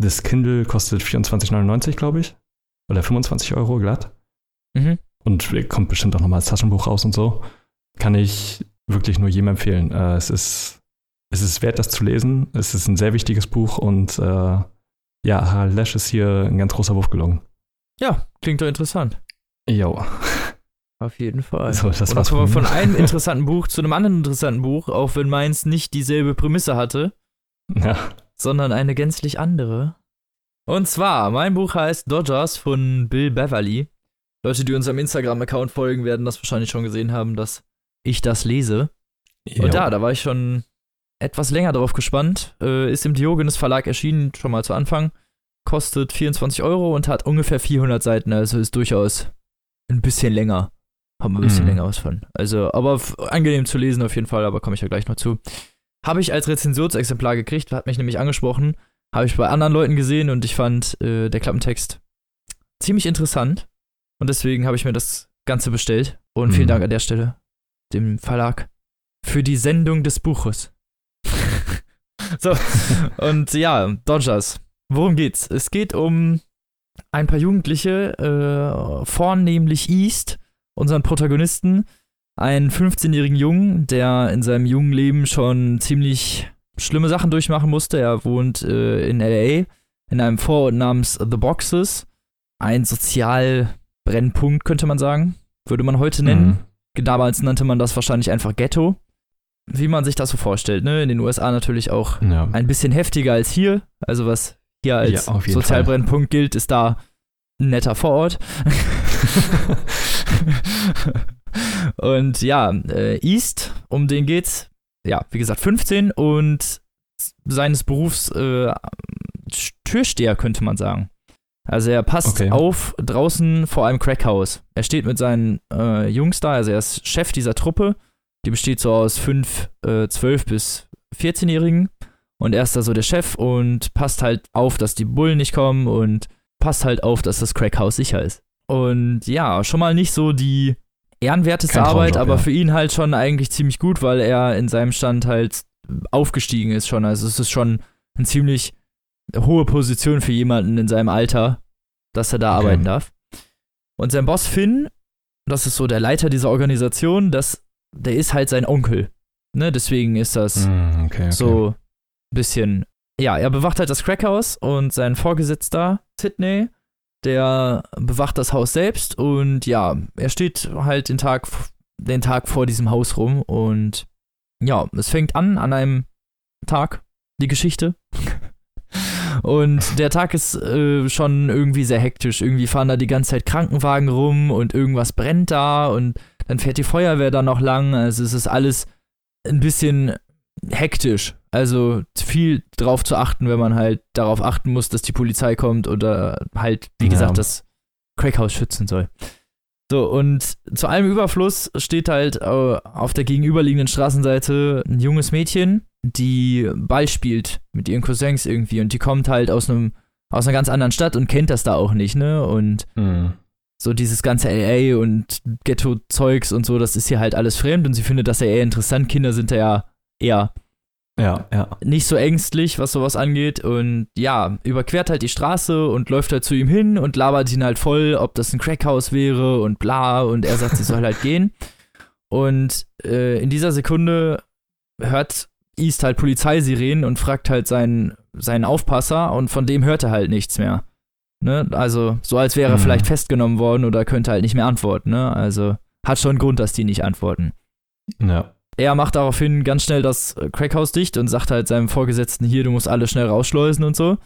S2: Das Kindle kostet 24,99, glaube ich. Oder 25 Euro glatt.
S1: Mhm.
S2: Und kommt bestimmt auch nochmal als Taschenbuch raus und so. Kann ich wirklich nur jedem empfehlen. Äh, es, ist, es ist wert, das zu lesen. Es ist ein sehr wichtiges Buch und äh, ja, Harald Lesch ist hier ein ganz großer Wurf gelungen.
S1: Ja, klingt doch interessant.
S2: Jo.
S1: Auf jeden Fall.
S2: So, das
S1: Und
S2: war's
S1: dann kommen wir
S2: von
S1: von einem interessanten Buch zu einem anderen interessanten Buch, auch wenn meins nicht dieselbe Prämisse hatte,
S2: Ja.
S1: sondern eine gänzlich andere. Und zwar, mein Buch heißt Dodgers von Bill Beverly. Leute, die unserem Instagram-Account folgen, werden das wahrscheinlich schon gesehen haben, dass ich das lese.
S2: Jo.
S1: Und ja, da war ich schon etwas länger drauf gespannt. Äh, ist im Diogenes Verlag erschienen, schon mal zu Anfang. Kostet 24 Euro und hat ungefähr 400 Seiten, also ist durchaus ein bisschen länger. Haben wir ein bisschen
S2: Mhm.
S1: länger was von. Also, aber angenehm zu lesen auf jeden Fall, aber komme ich ja gleich noch zu. Habe ich als Rezensionsexemplar gekriegt, hat mich nämlich angesprochen. Habe ich bei anderen Leuten gesehen und ich fand äh, der Klappentext ziemlich interessant. Und deswegen habe ich mir das Ganze bestellt. Und vielen
S2: Mhm.
S1: Dank an der Stelle dem Verlag für die Sendung des Buches. so, und ja, Dodgers. Worum geht's? Es geht um ein paar Jugendliche, äh, vornehmlich East, unseren Protagonisten, einen 15-jährigen Jungen, der in seinem jungen Leben schon ziemlich schlimme Sachen durchmachen musste. Er wohnt äh, in LA in einem Vorort namens The Boxes. Ein Sozialbrennpunkt, könnte man sagen. Würde man heute nennen.
S2: Mhm.
S1: Damals nannte man das wahrscheinlich einfach Ghetto. Wie man sich das so vorstellt, ne? In den USA natürlich auch
S2: Ja.
S1: ein bisschen heftiger als hier. Also was hier als
S2: Ja,
S1: Sozialbrennpunkt gilt, ist da ein netter Vorort. und ja, äh, East, um den geht's. Ja, wie gesagt, 15 und seines Berufs äh, Türsteher, könnte man sagen. Also er passt
S2: Okay.
S1: auf draußen vor einem Crackhaus. Er steht mit seinen äh, Jungs da, also er ist Chef dieser Truppe. Die besteht so aus fünf, äh, 12 bis 14-Jährigen. Und er ist da so der Chef und passt halt auf, dass die Bullen nicht kommen und passt halt auf, dass das Crackhaus sicher ist. Und ja, schon mal nicht so die ehrenwerteste
S2: Kein
S1: Arbeit,
S2: Traumjob,
S1: aber
S2: ja.
S1: für ihn halt schon eigentlich ziemlich gut, weil er in seinem Stand halt aufgestiegen ist schon. Also es ist schon eine ziemlich hohe Position für jemanden in seinem Alter, dass er da
S2: Okay.
S1: arbeiten darf. Und sein Boss Finn, das ist so der Leiter dieser Organisation, das, der ist halt sein Onkel. Ne, deswegen ist das
S2: Mhm, okay, okay.
S1: so ein bisschen. Ja, er bewacht halt das Crackhaus und sein Vorgesetzter, Sidney, der bewacht das Haus selbst und ja, er steht halt den Tag, den Tag vor diesem Haus rum und ja, es fängt an an einem Tag, die Geschichte. Und der Tag ist äh, schon irgendwie sehr hektisch. Irgendwie fahren da die ganze Zeit Krankenwagen rum und irgendwas brennt da und dann fährt die Feuerwehr da noch lang. Also es ist alles ein bisschen hektisch. Also viel drauf zu achten, wenn man halt darauf achten muss, dass die Polizei kommt oder halt, wie
S2: Ja.
S1: gesagt, das Crackhaus schützen soll. So, und zu allem Überfluss steht halt äh, auf der gegenüberliegenden Straßenseite ein junges Mädchen, die Ball spielt mit ihren Cousins irgendwie und die kommt halt aus einem aus einer ganz anderen Stadt und kennt das da auch nicht, ne? Und
S2: Mhm.
S1: so dieses ganze LA und Ghetto-Zeugs und so, das ist hier halt alles fremd und sie findet das ja eher interessant. Kinder sind da ja eher
S2: Ja, ja.
S1: nicht so ängstlich, was sowas angeht. Und ja, überquert halt die Straße und läuft halt zu ihm hin und labert ihn halt voll, ob das ein Crackhaus wäre und bla. Und er sagt, sie soll halt gehen. Und äh, in dieser Sekunde hört East halt Polizeisirenen und fragt halt seinen, seinen Aufpasser und von dem hört er halt nichts mehr. Ne? Also, so als wäre er
S2: Mhm.
S1: vielleicht festgenommen worden oder könnte halt nicht mehr antworten. Ne? Also, hat schon Grund, dass die nicht antworten
S2: Ja.
S1: er macht daraufhin ganz schnell das äh, Crackhaus dicht und sagt halt seinem Vorgesetzten hier, du musst alle schnell rausschleusen und so.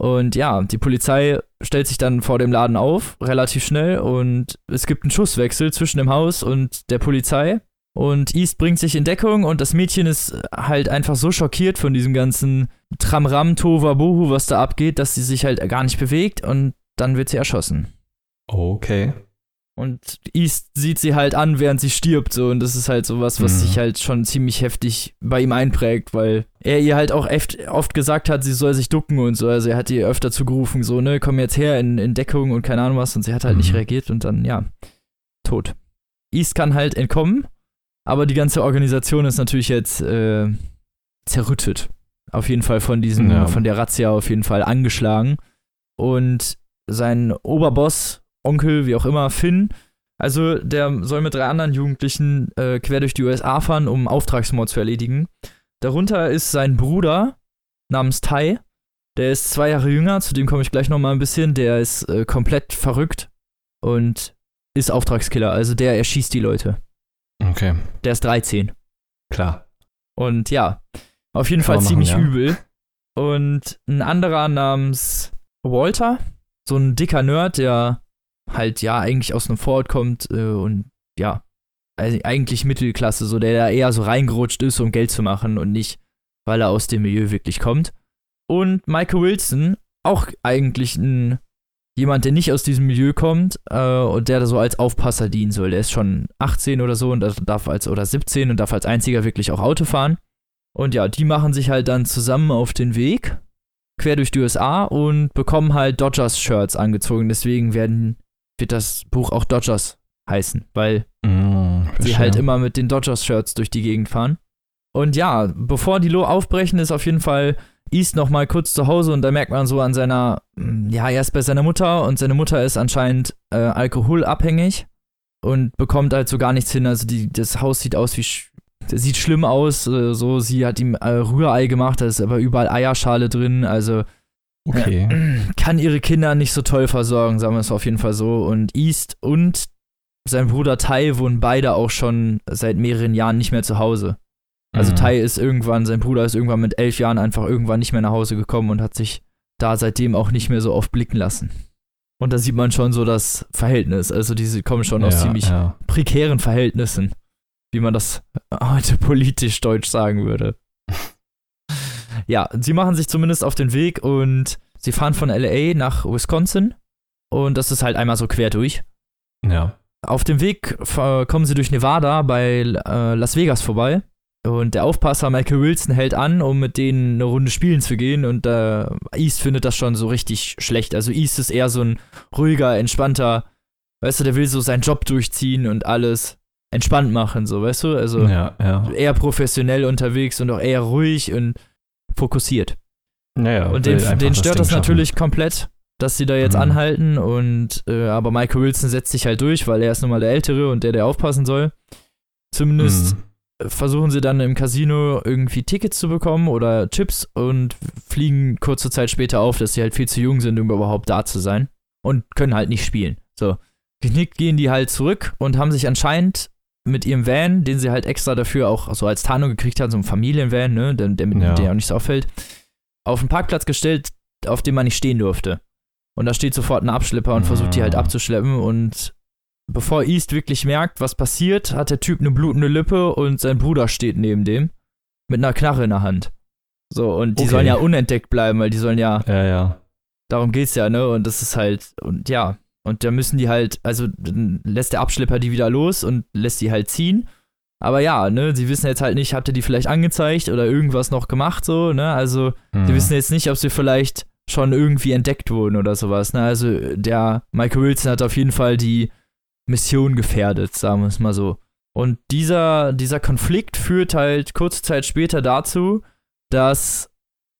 S1: Und ja, die Polizei stellt sich dann vor dem Laden auf, relativ schnell, und es gibt einen Schusswechsel zwischen dem Haus und der Polizei. Und East bringt sich in Deckung und das Mädchen ist halt einfach so schockiert von diesem ganzen Tramram, Tohuwabohu, was da abgeht, dass sie sich halt gar nicht bewegt und dann wird sie erschossen.
S2: Okay.
S1: Und East sieht sie halt an, während sie stirbt, so. Und das ist halt sowas, was
S2: Mhm.
S1: sich halt schon ziemlich heftig bei ihm einprägt, weil er ihr halt auch oft, oft gesagt hat, sie soll sich ducken und so. Also er hat ihr öfter zugerufen, so, ne, komm jetzt her in, in Deckung und keine Ahnung was. Und sie hat halt nicht
S2: Mhm.
S1: reagiert und dann, ja, tot. East kann halt entkommen, aber die ganze Organisation ist natürlich jetzt äh, zerrüttet. Auf jeden Fall von diesem,
S2: Ja.
S1: von der Razzia auf jeden Fall angeschlagen. Und sein Oberboss, Onkel, wie auch immer, Finn, also der soll mit drei anderen Jugendlichen äh, quer durch die USA fahren, um Auftragsmord zu erledigen. Darunter ist sein Bruder namens Tai. Der ist zwei Jahre jünger, zu dem komme ich gleich nochmal ein bisschen. Der ist äh, komplett verrückt und ist Auftragskiller. Also der erschießt die Leute.
S2: Okay.
S1: Der ist 13.
S2: Klar.
S1: Und ja, auf jeden
S2: Kann
S1: Fall ziemlich
S2: machen, ja.
S1: übel. Und ein anderer namens Walter, so ein dicker Nerd, der halt ja eigentlich aus einem Vorort kommt äh, und ja, also eigentlich Mittelklasse, so der da eher so reingerutscht ist, um Geld zu machen und nicht, weil er aus dem Milieu wirklich kommt. Und Michael Wilson, auch eigentlich ein jemand, der nicht aus diesem Milieu kommt äh, und der da so als Aufpasser dienen soll. Der ist schon 18 oder so und darf als oder 17 und darf als einziger wirklich auch Auto fahren. Und ja, die machen sich halt dann zusammen auf den Weg quer durch die USA und bekommen halt Dodgers-Shirts angezogen. Deswegen werden, wird das Buch auch Dodgers heißen, weil
S2: Mm,
S1: sie halt immer mit den Dodgers-Shirts durch die Gegend fahren. Und ja, bevor die Lo aufbrechen, ist auf jeden Fall East noch mal kurz zu Hause und da merkt man so an seiner, mm, ja, er ist bei seiner Mutter und seine Mutter ist anscheinend äh, alkoholabhängig und bekommt halt so gar nichts hin. Also die, das Haus sieht aus wie, sieht schlimm aus, äh, so, sie hat ihm äh, Rührei gemacht, da ist aber überall Eierschale drin, also
S2: Okay.
S1: kann ihre Kinder nicht so toll versorgen, sagen wir es auf jeden Fall so. Und East und sein Bruder Tai wohnen beide auch schon seit mehreren Jahren nicht mehr zu Hause. Also
S2: Mhm.
S1: Tai ist irgendwann, sein Bruder ist irgendwann mit elf Jahren einfach irgendwann nicht mehr nach Hause gekommen und hat sich da seitdem auch nicht mehr so oft blicken lassen. Und da sieht man schon so das Verhältnis. Also diese kommen schon aus
S2: ja,
S1: ziemlich
S2: Ja.
S1: prekären Verhältnissen, wie man das heute politisch deutsch sagen würde. ja, sie machen sich zumindest auf den Weg und sie fahren von LA nach Wisconsin und das ist halt einmal so quer durch.
S2: ja.
S1: Auf dem Weg kommen sie durch Nevada bei äh, Las Vegas vorbei und der Aufpasser Michael Wilson hält an, um mit denen eine Runde spielen zu gehen und äh, East findet das schon so richtig schlecht. Also East ist eher so ein ruhiger, entspannter, weißt du, der will so seinen Job durchziehen und alles entspannt machen, so, weißt du? Also
S2: Ja, ja.
S1: eher professionell unterwegs und auch eher ruhig und fokussiert.
S2: Naja,
S1: und den, den stört das
S2: schaffen.
S1: natürlich komplett, dass sie da jetzt
S2: Mhm.
S1: anhalten und äh, aber Michael Wilson setzt sich halt durch, weil er ist nun mal der Ältere und der, der aufpassen soll. Zumindest
S2: Mhm.
S1: Versuchen sie dann im Casino irgendwie Tickets zu bekommen oder Chips und fliegen kurze Zeit später auf, dass sie halt viel zu jung sind, um überhaupt da zu sein und können halt nicht spielen. So. Geknickt gehen die halt zurück und haben sich anscheinend mit ihrem Van, den sie halt extra dafür auch so als Tarnung gekriegt haben, so ein Familienvan, ne, der, der, mit
S2: Ja.
S1: der auch nicht so auffällt, auf den Parkplatz gestellt, auf dem man nicht stehen durfte. Und da steht sofort ein Abschlepper und versucht die halt
S2: Ah.
S1: abzuschleppen und bevor East wirklich merkt, was passiert, hat der Typ eine blutende Lippe und sein Bruder steht neben dem mit einer Knarre in der Hand. So, und die
S2: Okay.
S1: sollen ja unentdeckt bleiben, weil die sollen ja,
S2: Ja, ja.
S1: darum geht's ja, ne? Und das ist halt, und ja, und da müssen die halt, also dann lässt der Abschlepper die wieder los und lässt die halt ziehen. Aber ja, ne, sie wissen jetzt halt nicht, habt ihr die vielleicht angezeigt oder irgendwas noch gemacht, so, ne? Also,
S2: Hm.
S1: sie wissen jetzt nicht, ob sie vielleicht schon irgendwie entdeckt wurden oder sowas, ne? Also, der Michael Wilson hat auf jeden Fall die Mission gefährdet, sagen wir es mal so. Und dieser, dieser Konflikt führt halt kurze Zeit später dazu, dass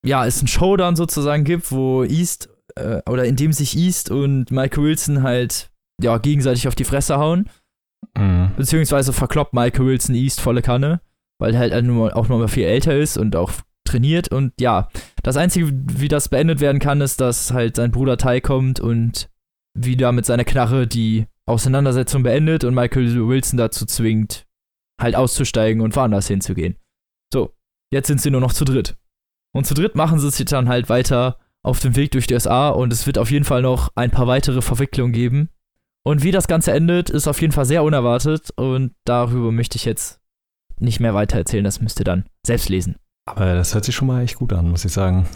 S1: ja, es einen Showdown sozusagen gibt, wo East äh, oder in dem sich East und Michael Wilson halt ja gegenseitig auf die Fresse hauen,
S2: Hm.
S1: beziehungsweise verkloppt Michael Wilson East volle Kanne, weil er halt auch noch mal viel älter ist und auch trainiert und ja, das einzige, wie das beendet werden kann, ist, dass halt sein Bruder Ty kommt und wieder mit seiner Knarre die Auseinandersetzung beendet und Michael Wilson dazu zwingt, halt auszusteigen und woanders hinzugehen. So, jetzt sind sie nur noch zu dritt. Und zu dritt machen sie sich dann halt weiter auf dem Weg durch die USA und es wird auf jeden Fall noch ein paar weitere Verwicklungen geben. Und wie das Ganze endet, ist auf jeden Fall sehr unerwartet und darüber möchte ich jetzt nicht mehr weiter erzählen, das müsst ihr dann selbst lesen.
S2: Aber das hört sich schon mal echt gut an, muss ich sagen.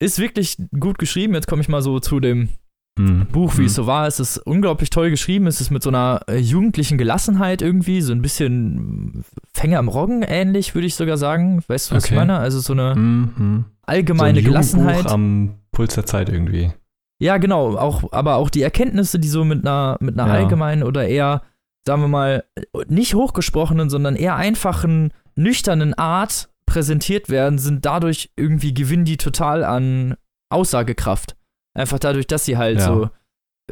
S1: Ist wirklich gut geschrieben, jetzt komme ich mal so zu dem
S2: Hm.
S1: Buch, wie
S2: Hm.
S1: es so war. Es ist unglaublich toll geschrieben. Es ist mit so einer äh, jugendlichen Gelassenheit irgendwie, so ein bisschen Fänger im Roggen ähnlich, würde ich sogar sagen. Weißt du, was ich
S2: Okay.
S1: meine? Also so eine
S2: Hm, hm.
S1: allgemeine
S2: so ein
S1: Gelassenheit.
S2: Am Puls der Zeit irgendwie.
S1: Ja, genau, auch, aber auch die Erkenntnisse, die so mit einer, mit einer
S2: Ja.
S1: allgemeinen oder eher, sagen wir mal, nicht hochgesprochenen, sondern eher einfachen, nüchternen Art präsentiert werden, sind dadurch irgendwie, gewinnen die total an Aussagekraft. Einfach dadurch, dass sie halt
S2: Ja.
S1: so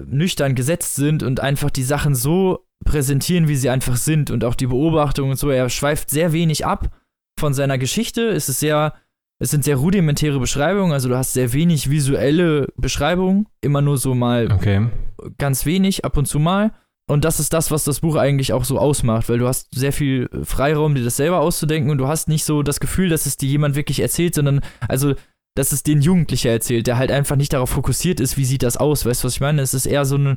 S1: nüchtern gesetzt sind und einfach die Sachen so präsentieren, wie sie einfach sind und auch die Beobachtung und so. Er schweift sehr wenig ab von seiner Geschichte. Es ist sehr, es sind sehr rudimentäre Beschreibungen, also du hast sehr wenig visuelle Beschreibungen, immer nur so mal
S2: Okay.
S1: ganz wenig, ab und zu mal. Und das ist das, was das Buch eigentlich auch so ausmacht, weil du hast sehr viel Freiraum, dir das selber auszudenken und du hast nicht so das Gefühl, dass es dir jemand wirklich erzählt, sondern, also, dass es den Jugendlicher erzählt, der halt einfach nicht darauf fokussiert ist, wie sieht das aus, weißt du, was ich meine? Es ist eher so ein,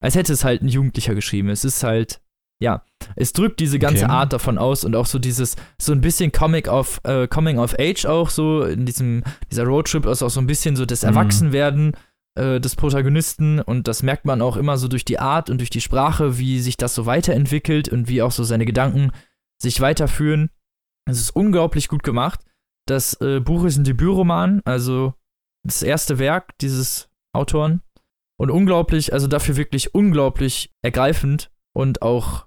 S1: als hätte es halt ein Jugendlicher geschrieben. Es ist halt, ja, es drückt diese ganze
S2: Okay.
S1: Art davon aus und auch so dieses, so ein bisschen Comic of, äh, Coming of Age auch so, in diesem, dieser Roadtrip ist auch so ein bisschen so das
S2: Mhm.
S1: Erwachsenwerden äh, des Protagonisten und das merkt man auch immer so durch die Art und durch die Sprache, wie sich das so weiterentwickelt und wie auch so seine Gedanken sich weiterführen. Es ist unglaublich gut gemacht. Das äh, Buch ist ein Debütroman, also das erste Werk dieses Autoren und unglaublich, also dafür wirklich unglaublich ergreifend und auch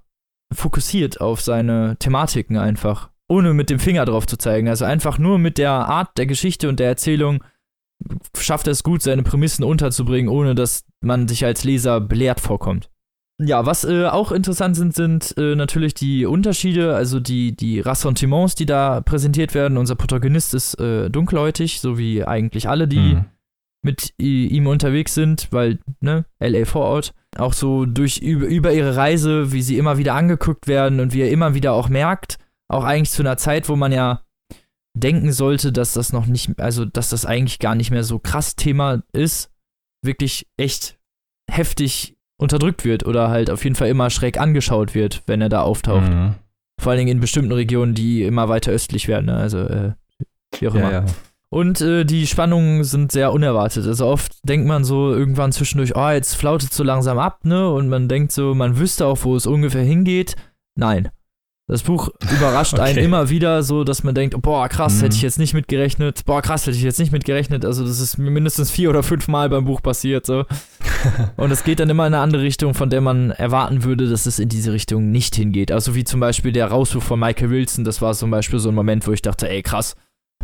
S1: fokussiert auf seine Thematiken einfach, ohne mit dem Finger drauf zu zeigen. Also einfach nur mit der Art der Geschichte und der Erzählung schafft er es gut, seine Prämissen unterzubringen, ohne dass man sich als Leser belehrt vorkommt. Ja, was äh, auch interessant sind, sind äh, natürlich die Unterschiede, also die, die Ressentiments, die da präsentiert werden. Unser Protagonist ist äh, dunkelhäutig, so wie eigentlich alle, die
S2: Hm.
S1: mit ihm unterwegs sind, weil, ne, LA Vorort, auch so durch über, über ihre Reise, wie sie immer wieder angeguckt werden und wie er immer wieder auch merkt, auch eigentlich zu einer Zeit, wo man ja denken sollte, dass das noch nicht, also dass das eigentlich gar nicht mehr so krass Thema ist, wirklich echt heftig unterdrückt wird oder halt auf jeden Fall immer schräg angeschaut wird, wenn er da auftaucht.
S2: Hm.
S1: Vor allen Dingen in bestimmten Regionen, die immer weiter östlich werden, ne? also äh, wie auch immer.
S2: Ja, ja.
S1: Und äh, die Spannungen sind sehr unerwartet. Also oft denkt man so irgendwann zwischendurch, oh, jetzt flautet es so langsam ab, ne? Und man denkt so, man wüsste auch, wo es ungefähr hingeht. Nein. Das Buch überrascht einen
S2: Okay.
S1: immer wieder so, dass man denkt, boah, krass,
S2: Mhm.
S1: hätte ich jetzt nicht mitgerechnet. Boah, krass, hätte ich jetzt nicht mitgerechnet. Also das ist mir mindestens vier oder fünf Mal beim Buch passiert, so. Und es geht dann immer in eine andere Richtung, von der man erwarten würde, dass es in diese Richtung nicht hingeht. Also wie zum Beispiel der Rauswurf von Michael Wilson, das war zum Beispiel so ein Moment, wo ich dachte, ey, krass,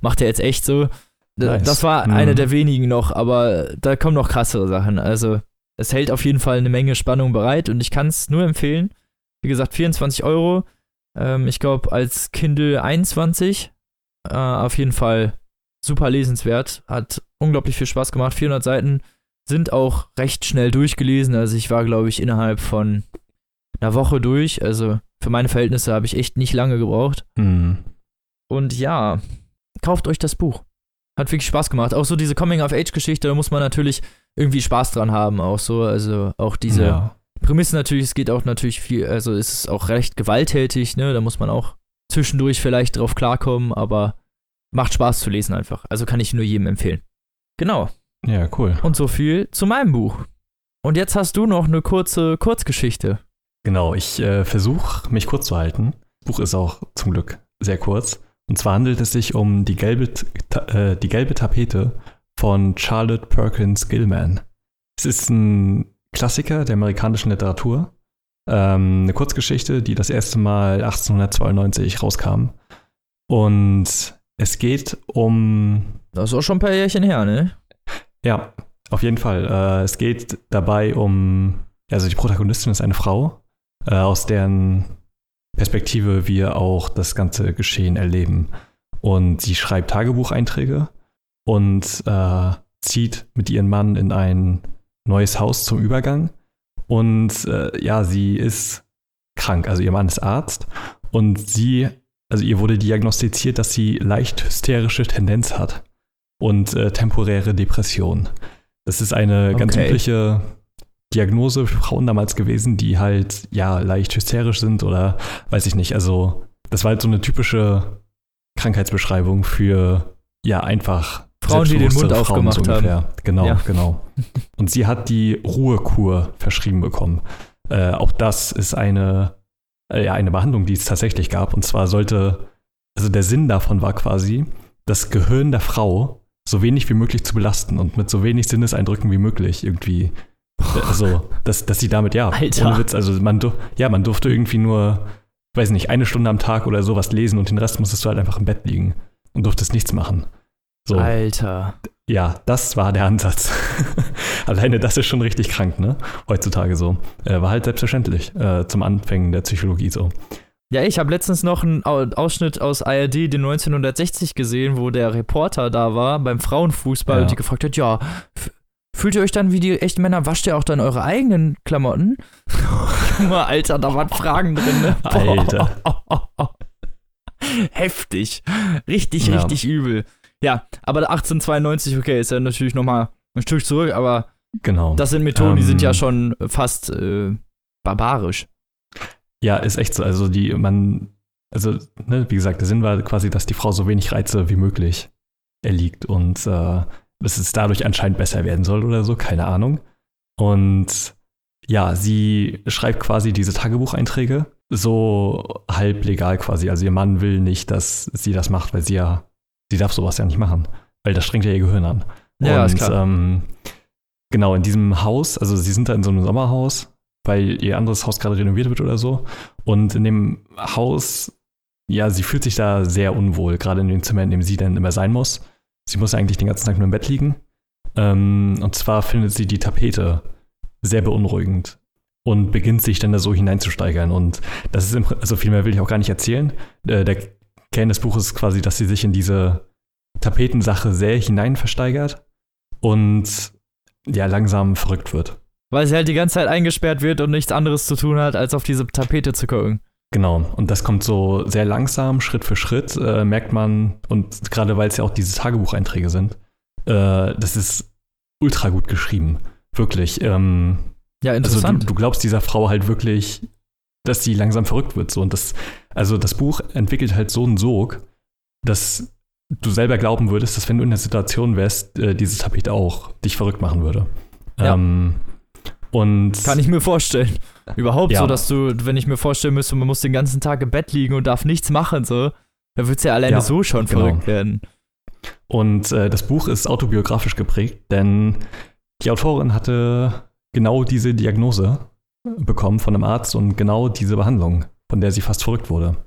S1: macht er jetzt echt so?
S2: Nice.
S1: Das war
S2: Mhm.
S1: einer der wenigen noch, aber da kommen noch krassere Sachen. Also es hält auf jeden Fall eine Menge Spannung bereit und ich kann es nur empfehlen. Wie gesagt, 24 Euro. Ähm, ich glaube, als Kindle 21 äh, auf jeden Fall super lesenswert. Hat unglaublich viel Spaß gemacht. 400 Seiten sind auch recht schnell durchgelesen. Also ich war, glaube ich, innerhalb von einer Woche durch. Also für meine Verhältnisse habe ich echt nicht lange gebraucht.
S2: Hm.
S1: Und ja, kauft euch das Buch. Hat wirklich Spaß gemacht. Auch so diese Coming-of-Age-Geschichte, da muss man natürlich irgendwie Spaß dran haben. Auch so, also auch diese
S2: Ja.
S1: Prämisse natürlich, es geht auch natürlich viel, also es ist auch recht gewalttätig, ne? Da muss man auch zwischendurch vielleicht drauf klarkommen, aber macht Spaß zu lesen einfach. Also kann ich nur jedem empfehlen. Genau.
S2: Ja, cool.
S1: Und so viel zu meinem Buch. Und jetzt hast du noch eine kurze Kurzgeschichte.
S2: Genau, ich äh, versuche mich kurz zu halten. Das Buch ist auch zum Glück sehr kurz. Und zwar handelt es sich um die gelbe, äh, die gelbe Tapete von Charlotte Perkins Gilman. Es ist ein Klassiker der amerikanischen Literatur. Ähm, eine Kurzgeschichte, die das erste Mal 1892 rauskam. Und es geht um.
S1: Das ist auch schon ein paar Jährchen her, ne?
S2: Ja, auf jeden Fall. Äh, es geht dabei um. Also die Protagonistin ist eine Frau, äh, aus deren Perspektive wir auch das ganze Geschehen erleben. Und sie schreibt Tagebucheinträge und äh, zieht mit ihrem Mann in ein neues Haus zum Übergang. Und äh, ja, sie ist krank. Also ihr Mann ist Arzt und sie, also ihr wurde diagnostiziert, dass sie leicht hysterische Tendenz hat und äh, temporäre Depression. Das ist eine okay. ganz übliche Diagnose für Frauen damals gewesen, die halt ja leicht hysterisch sind oder weiß ich nicht. Also das war halt so eine typische Krankheitsbeschreibung für ja einfach
S1: Frauen, die den Mund aufgemacht so haben.
S2: Genau, ja. genau. Und sie hat die Ruhekur verschrieben bekommen. Äh, auch das ist eine, äh, ja, eine Behandlung, die es tatsächlich gab. Und zwar sollte, also der Sinn davon war quasi, das Gehirn der Frau so wenig wie möglich zu belasten und mit so wenig Sinneseindrücken wie möglich irgendwie. Also, dass, dass sie damit, ja,
S1: Alter.
S2: ohne Witz, also man, ja, man durfte irgendwie nur, weiß nicht, eine Stunde am Tag oder sowas lesen und den Rest musstest du halt einfach im Bett liegen und durftest nichts machen.
S1: So. Alter.
S2: Ja, das war der Ansatz. Alleine das ist schon richtig krank, ne? Heutzutage so. Äh, war halt selbstverständlich äh, zum Anfängen der Psychologie so.
S1: Ja, ich habe letztens noch einen Ausschnitt aus ARD, den 1960 gesehen, wo der Reporter da war beim Frauenfußball ja. und die gefragt hat, ja, fühlt ihr euch dann wie die echten Männer, wascht ihr auch dann eure eigenen Klamotten? Junge, Alter, da waren Fragen drin, ne?
S2: Alter.
S1: Heftig. Richtig, ja. richtig übel. Ja, aber 1892, okay, ist ja natürlich nochmal ein Stück zurück, aber
S2: genau.
S1: das sind Methoden, ähm, die sind ja ähm. schon fast äh, barbarisch.
S2: Ja, ist echt so. Also die, man, also, ne, wie gesagt, der Sinn war quasi, dass die Frau so wenig Reize wie möglich erliegt und äh, dass es dadurch anscheinend besser werden soll oder so, keine Ahnung. Und ja, sie schreibt quasi diese Tagebucheinträge so halb legal quasi. Also ihr Mann will nicht, dass sie das macht, weil sie ja sie darf sowas ja nicht machen, weil das strengt ja ihr Gehirn an.
S1: Ja, und, ist klar. Ähm,
S2: genau, in diesem Haus, also sie sind da in so einem Sommerhaus, weil ihr anderes Haus gerade renoviert wird oder so. Und in dem Haus, ja, sie fühlt sich da sehr unwohl, gerade in dem Zimmer, in dem sie dann immer sein muss. Sie muss eigentlich den ganzen Tag nur im Bett liegen. Ähm, und zwar findet sie die Tapete sehr beunruhigend und beginnt sich dann da so hineinzusteigern. Und das ist, im, also viel mehr will ich auch gar nicht erzählen. Äh, der Kern des Buches ist quasi, dass sie sich in diese Tapetensache sehr hinein versteigert und ja, langsam verrückt wird.
S1: Weil sie halt die ganze Zeit eingesperrt wird und nichts anderes zu tun hat, als auf diese Tapete zu gucken.
S2: Genau, und das kommt so sehr langsam, Schritt für Schritt, äh, merkt man, und gerade weil es ja auch diese Tagebucheinträge sind, äh, das ist ultra gut geschrieben. Wirklich. Ähm,
S1: ja, interessant.
S2: Also du, du, glaubst dieser Frau halt wirklich dass sie langsam verrückt wird. So. Und das, also das Buch entwickelt halt so einen Sog, dass du selber glauben würdest, dass wenn du in der Situation wärst, äh, dieses Tapet auch dich verrückt machen würde.
S1: Ja. Ähm, und Kann ich mir vorstellen. Überhaupt ja. so, dass du, wenn ich mir vorstellen müsste, man muss den ganzen Tag im Bett liegen und darf nichts machen, so, dann wird es ja alleine ja, so schon genau. verrückt werden.
S2: Und äh, das Buch ist autobiografisch geprägt, denn die Autorin hatte genau diese Diagnose bekommen von einem Arzt und genau diese Behandlung, von der sie fast verrückt wurde.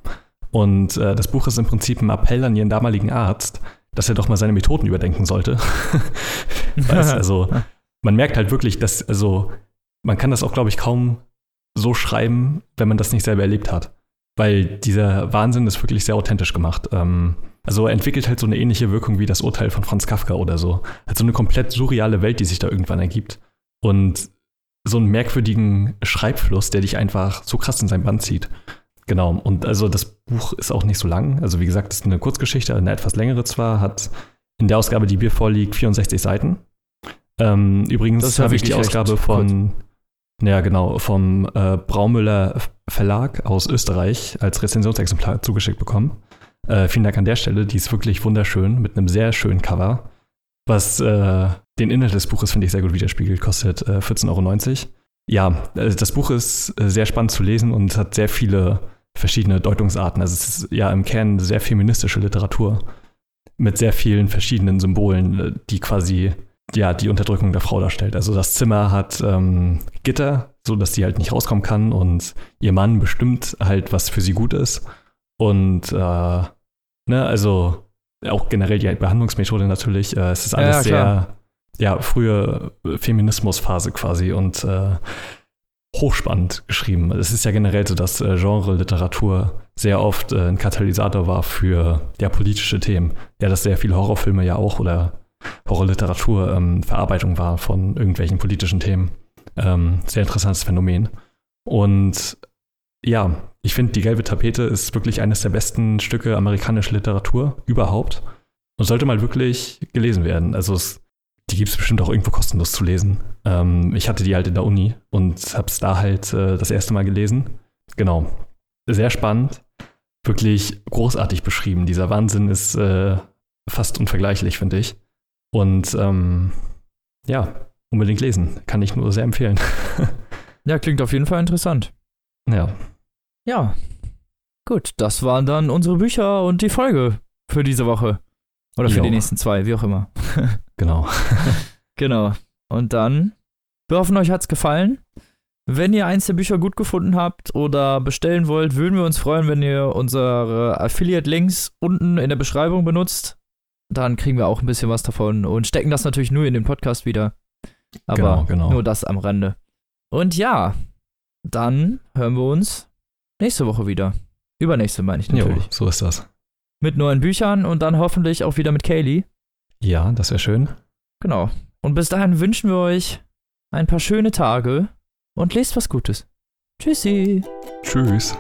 S2: Und äh, das Buch ist im Prinzip ein Appell an ihren damaligen Arzt, dass er doch mal seine Methoden überdenken sollte. weißt, also, man merkt halt wirklich, dass, also, man kann das auch, glaube ich, kaum so schreiben, wenn man das nicht selber erlebt hat. Weil dieser Wahnsinn ist wirklich sehr authentisch gemacht. Ähm, also er entwickelt halt so eine ähnliche Wirkung wie das Urteil von Franz Kafka oder so. Halt so eine komplett surreale Welt, die sich da irgendwann ergibt. Und so einen merkwürdigen Schreibfluss, der dich einfach so krass in sein Band zieht. Genau, und also das Buch ist auch nicht so lang. Also wie gesagt, es ist eine Kurzgeschichte, eine etwas längere zwar, hat in der Ausgabe, die mir vorliegt, 64 Seiten. Ähm, übrigens habe ich die Ausgabe von, ja genau, vom äh, Braumüller Verlag aus Österreich als Rezensionsexemplar zugeschickt bekommen. Äh, vielen Dank an der Stelle, die ist wirklich wunderschön mit einem sehr schönen Cover was äh, den Inhalt des Buches, finde ich, sehr gut widerspiegelt, kostet äh, 14,90 Euro. Ja, also das Buch ist äh, sehr spannend zu lesen und hat sehr viele verschiedene Deutungsarten. Also es ist ja im Kern sehr feministische Literatur mit sehr vielen verschiedenen Symbolen, äh, die quasi ja die Unterdrückung der Frau darstellt. Also das Zimmer hat ähm, Gitter, so dass sie halt nicht rauskommen kann und ihr Mann bestimmt halt, was für sie gut ist. Und äh, ne, also auch generell die Behandlungsmethode natürlich. Äh, es ist alles ja, sehr ja frühe Feminismusphase quasi und äh, hochspannend geschrieben. Es ist ja generell so, dass äh, Genre-Literatur sehr oft äh, ein Katalysator war für ja, politische Themen. Ja, dass sehr viele Horrorfilme ja auch oder Horrorliteratur ähm, Verarbeitung war von irgendwelchen politischen Themen. Ähm, sehr interessantes Phänomen. Und ja, ich finde, Die gelbe Tapete ist wirklich eines der besten Stücke amerikanischer Literatur überhaupt und sollte mal wirklich gelesen werden. Also es, die gibt es bestimmt auch irgendwo kostenlos zu lesen. Ähm, ich hatte die halt in der Uni und habe es da halt äh, das erste Mal gelesen. Genau. Sehr spannend. Wirklich großartig beschrieben. Dieser Wahnsinn ist äh, fast unvergleichlich, finde ich. Und ähm, ja, unbedingt lesen. Kann ich nur sehr empfehlen.
S1: ja, klingt auf jeden Fall interessant.
S2: Ja.
S1: Ja. Gut, das waren dann unsere Bücher und die Folge für diese Woche. Oder für jo. die nächsten zwei, wie auch immer.
S2: genau.
S1: genau. Und dann, wir hoffen, euch hat's gefallen. Wenn ihr eins der Bücher gut gefunden habt oder bestellen wollt, würden wir uns freuen, wenn ihr unsere Affiliate-Links unten in der Beschreibung benutzt dann kriegen wir auch ein bisschen was davon und stecken das natürlich nur in den Podcast wieder. Aber genau, genau. nur das am Rande. Und ja, dann hören wir uns nächste Woche wieder. Übernächste meine ich natürlich. Jo,
S2: so ist das.
S1: Mit neuen Büchern und dann hoffentlich auch wieder mit Kaylee.
S2: Ja, das wäre schön.
S1: Genau. Und bis dahin wünschen wir euch ein paar schöne Tage und lest was Gutes. Tschüssi.
S2: Tschüss.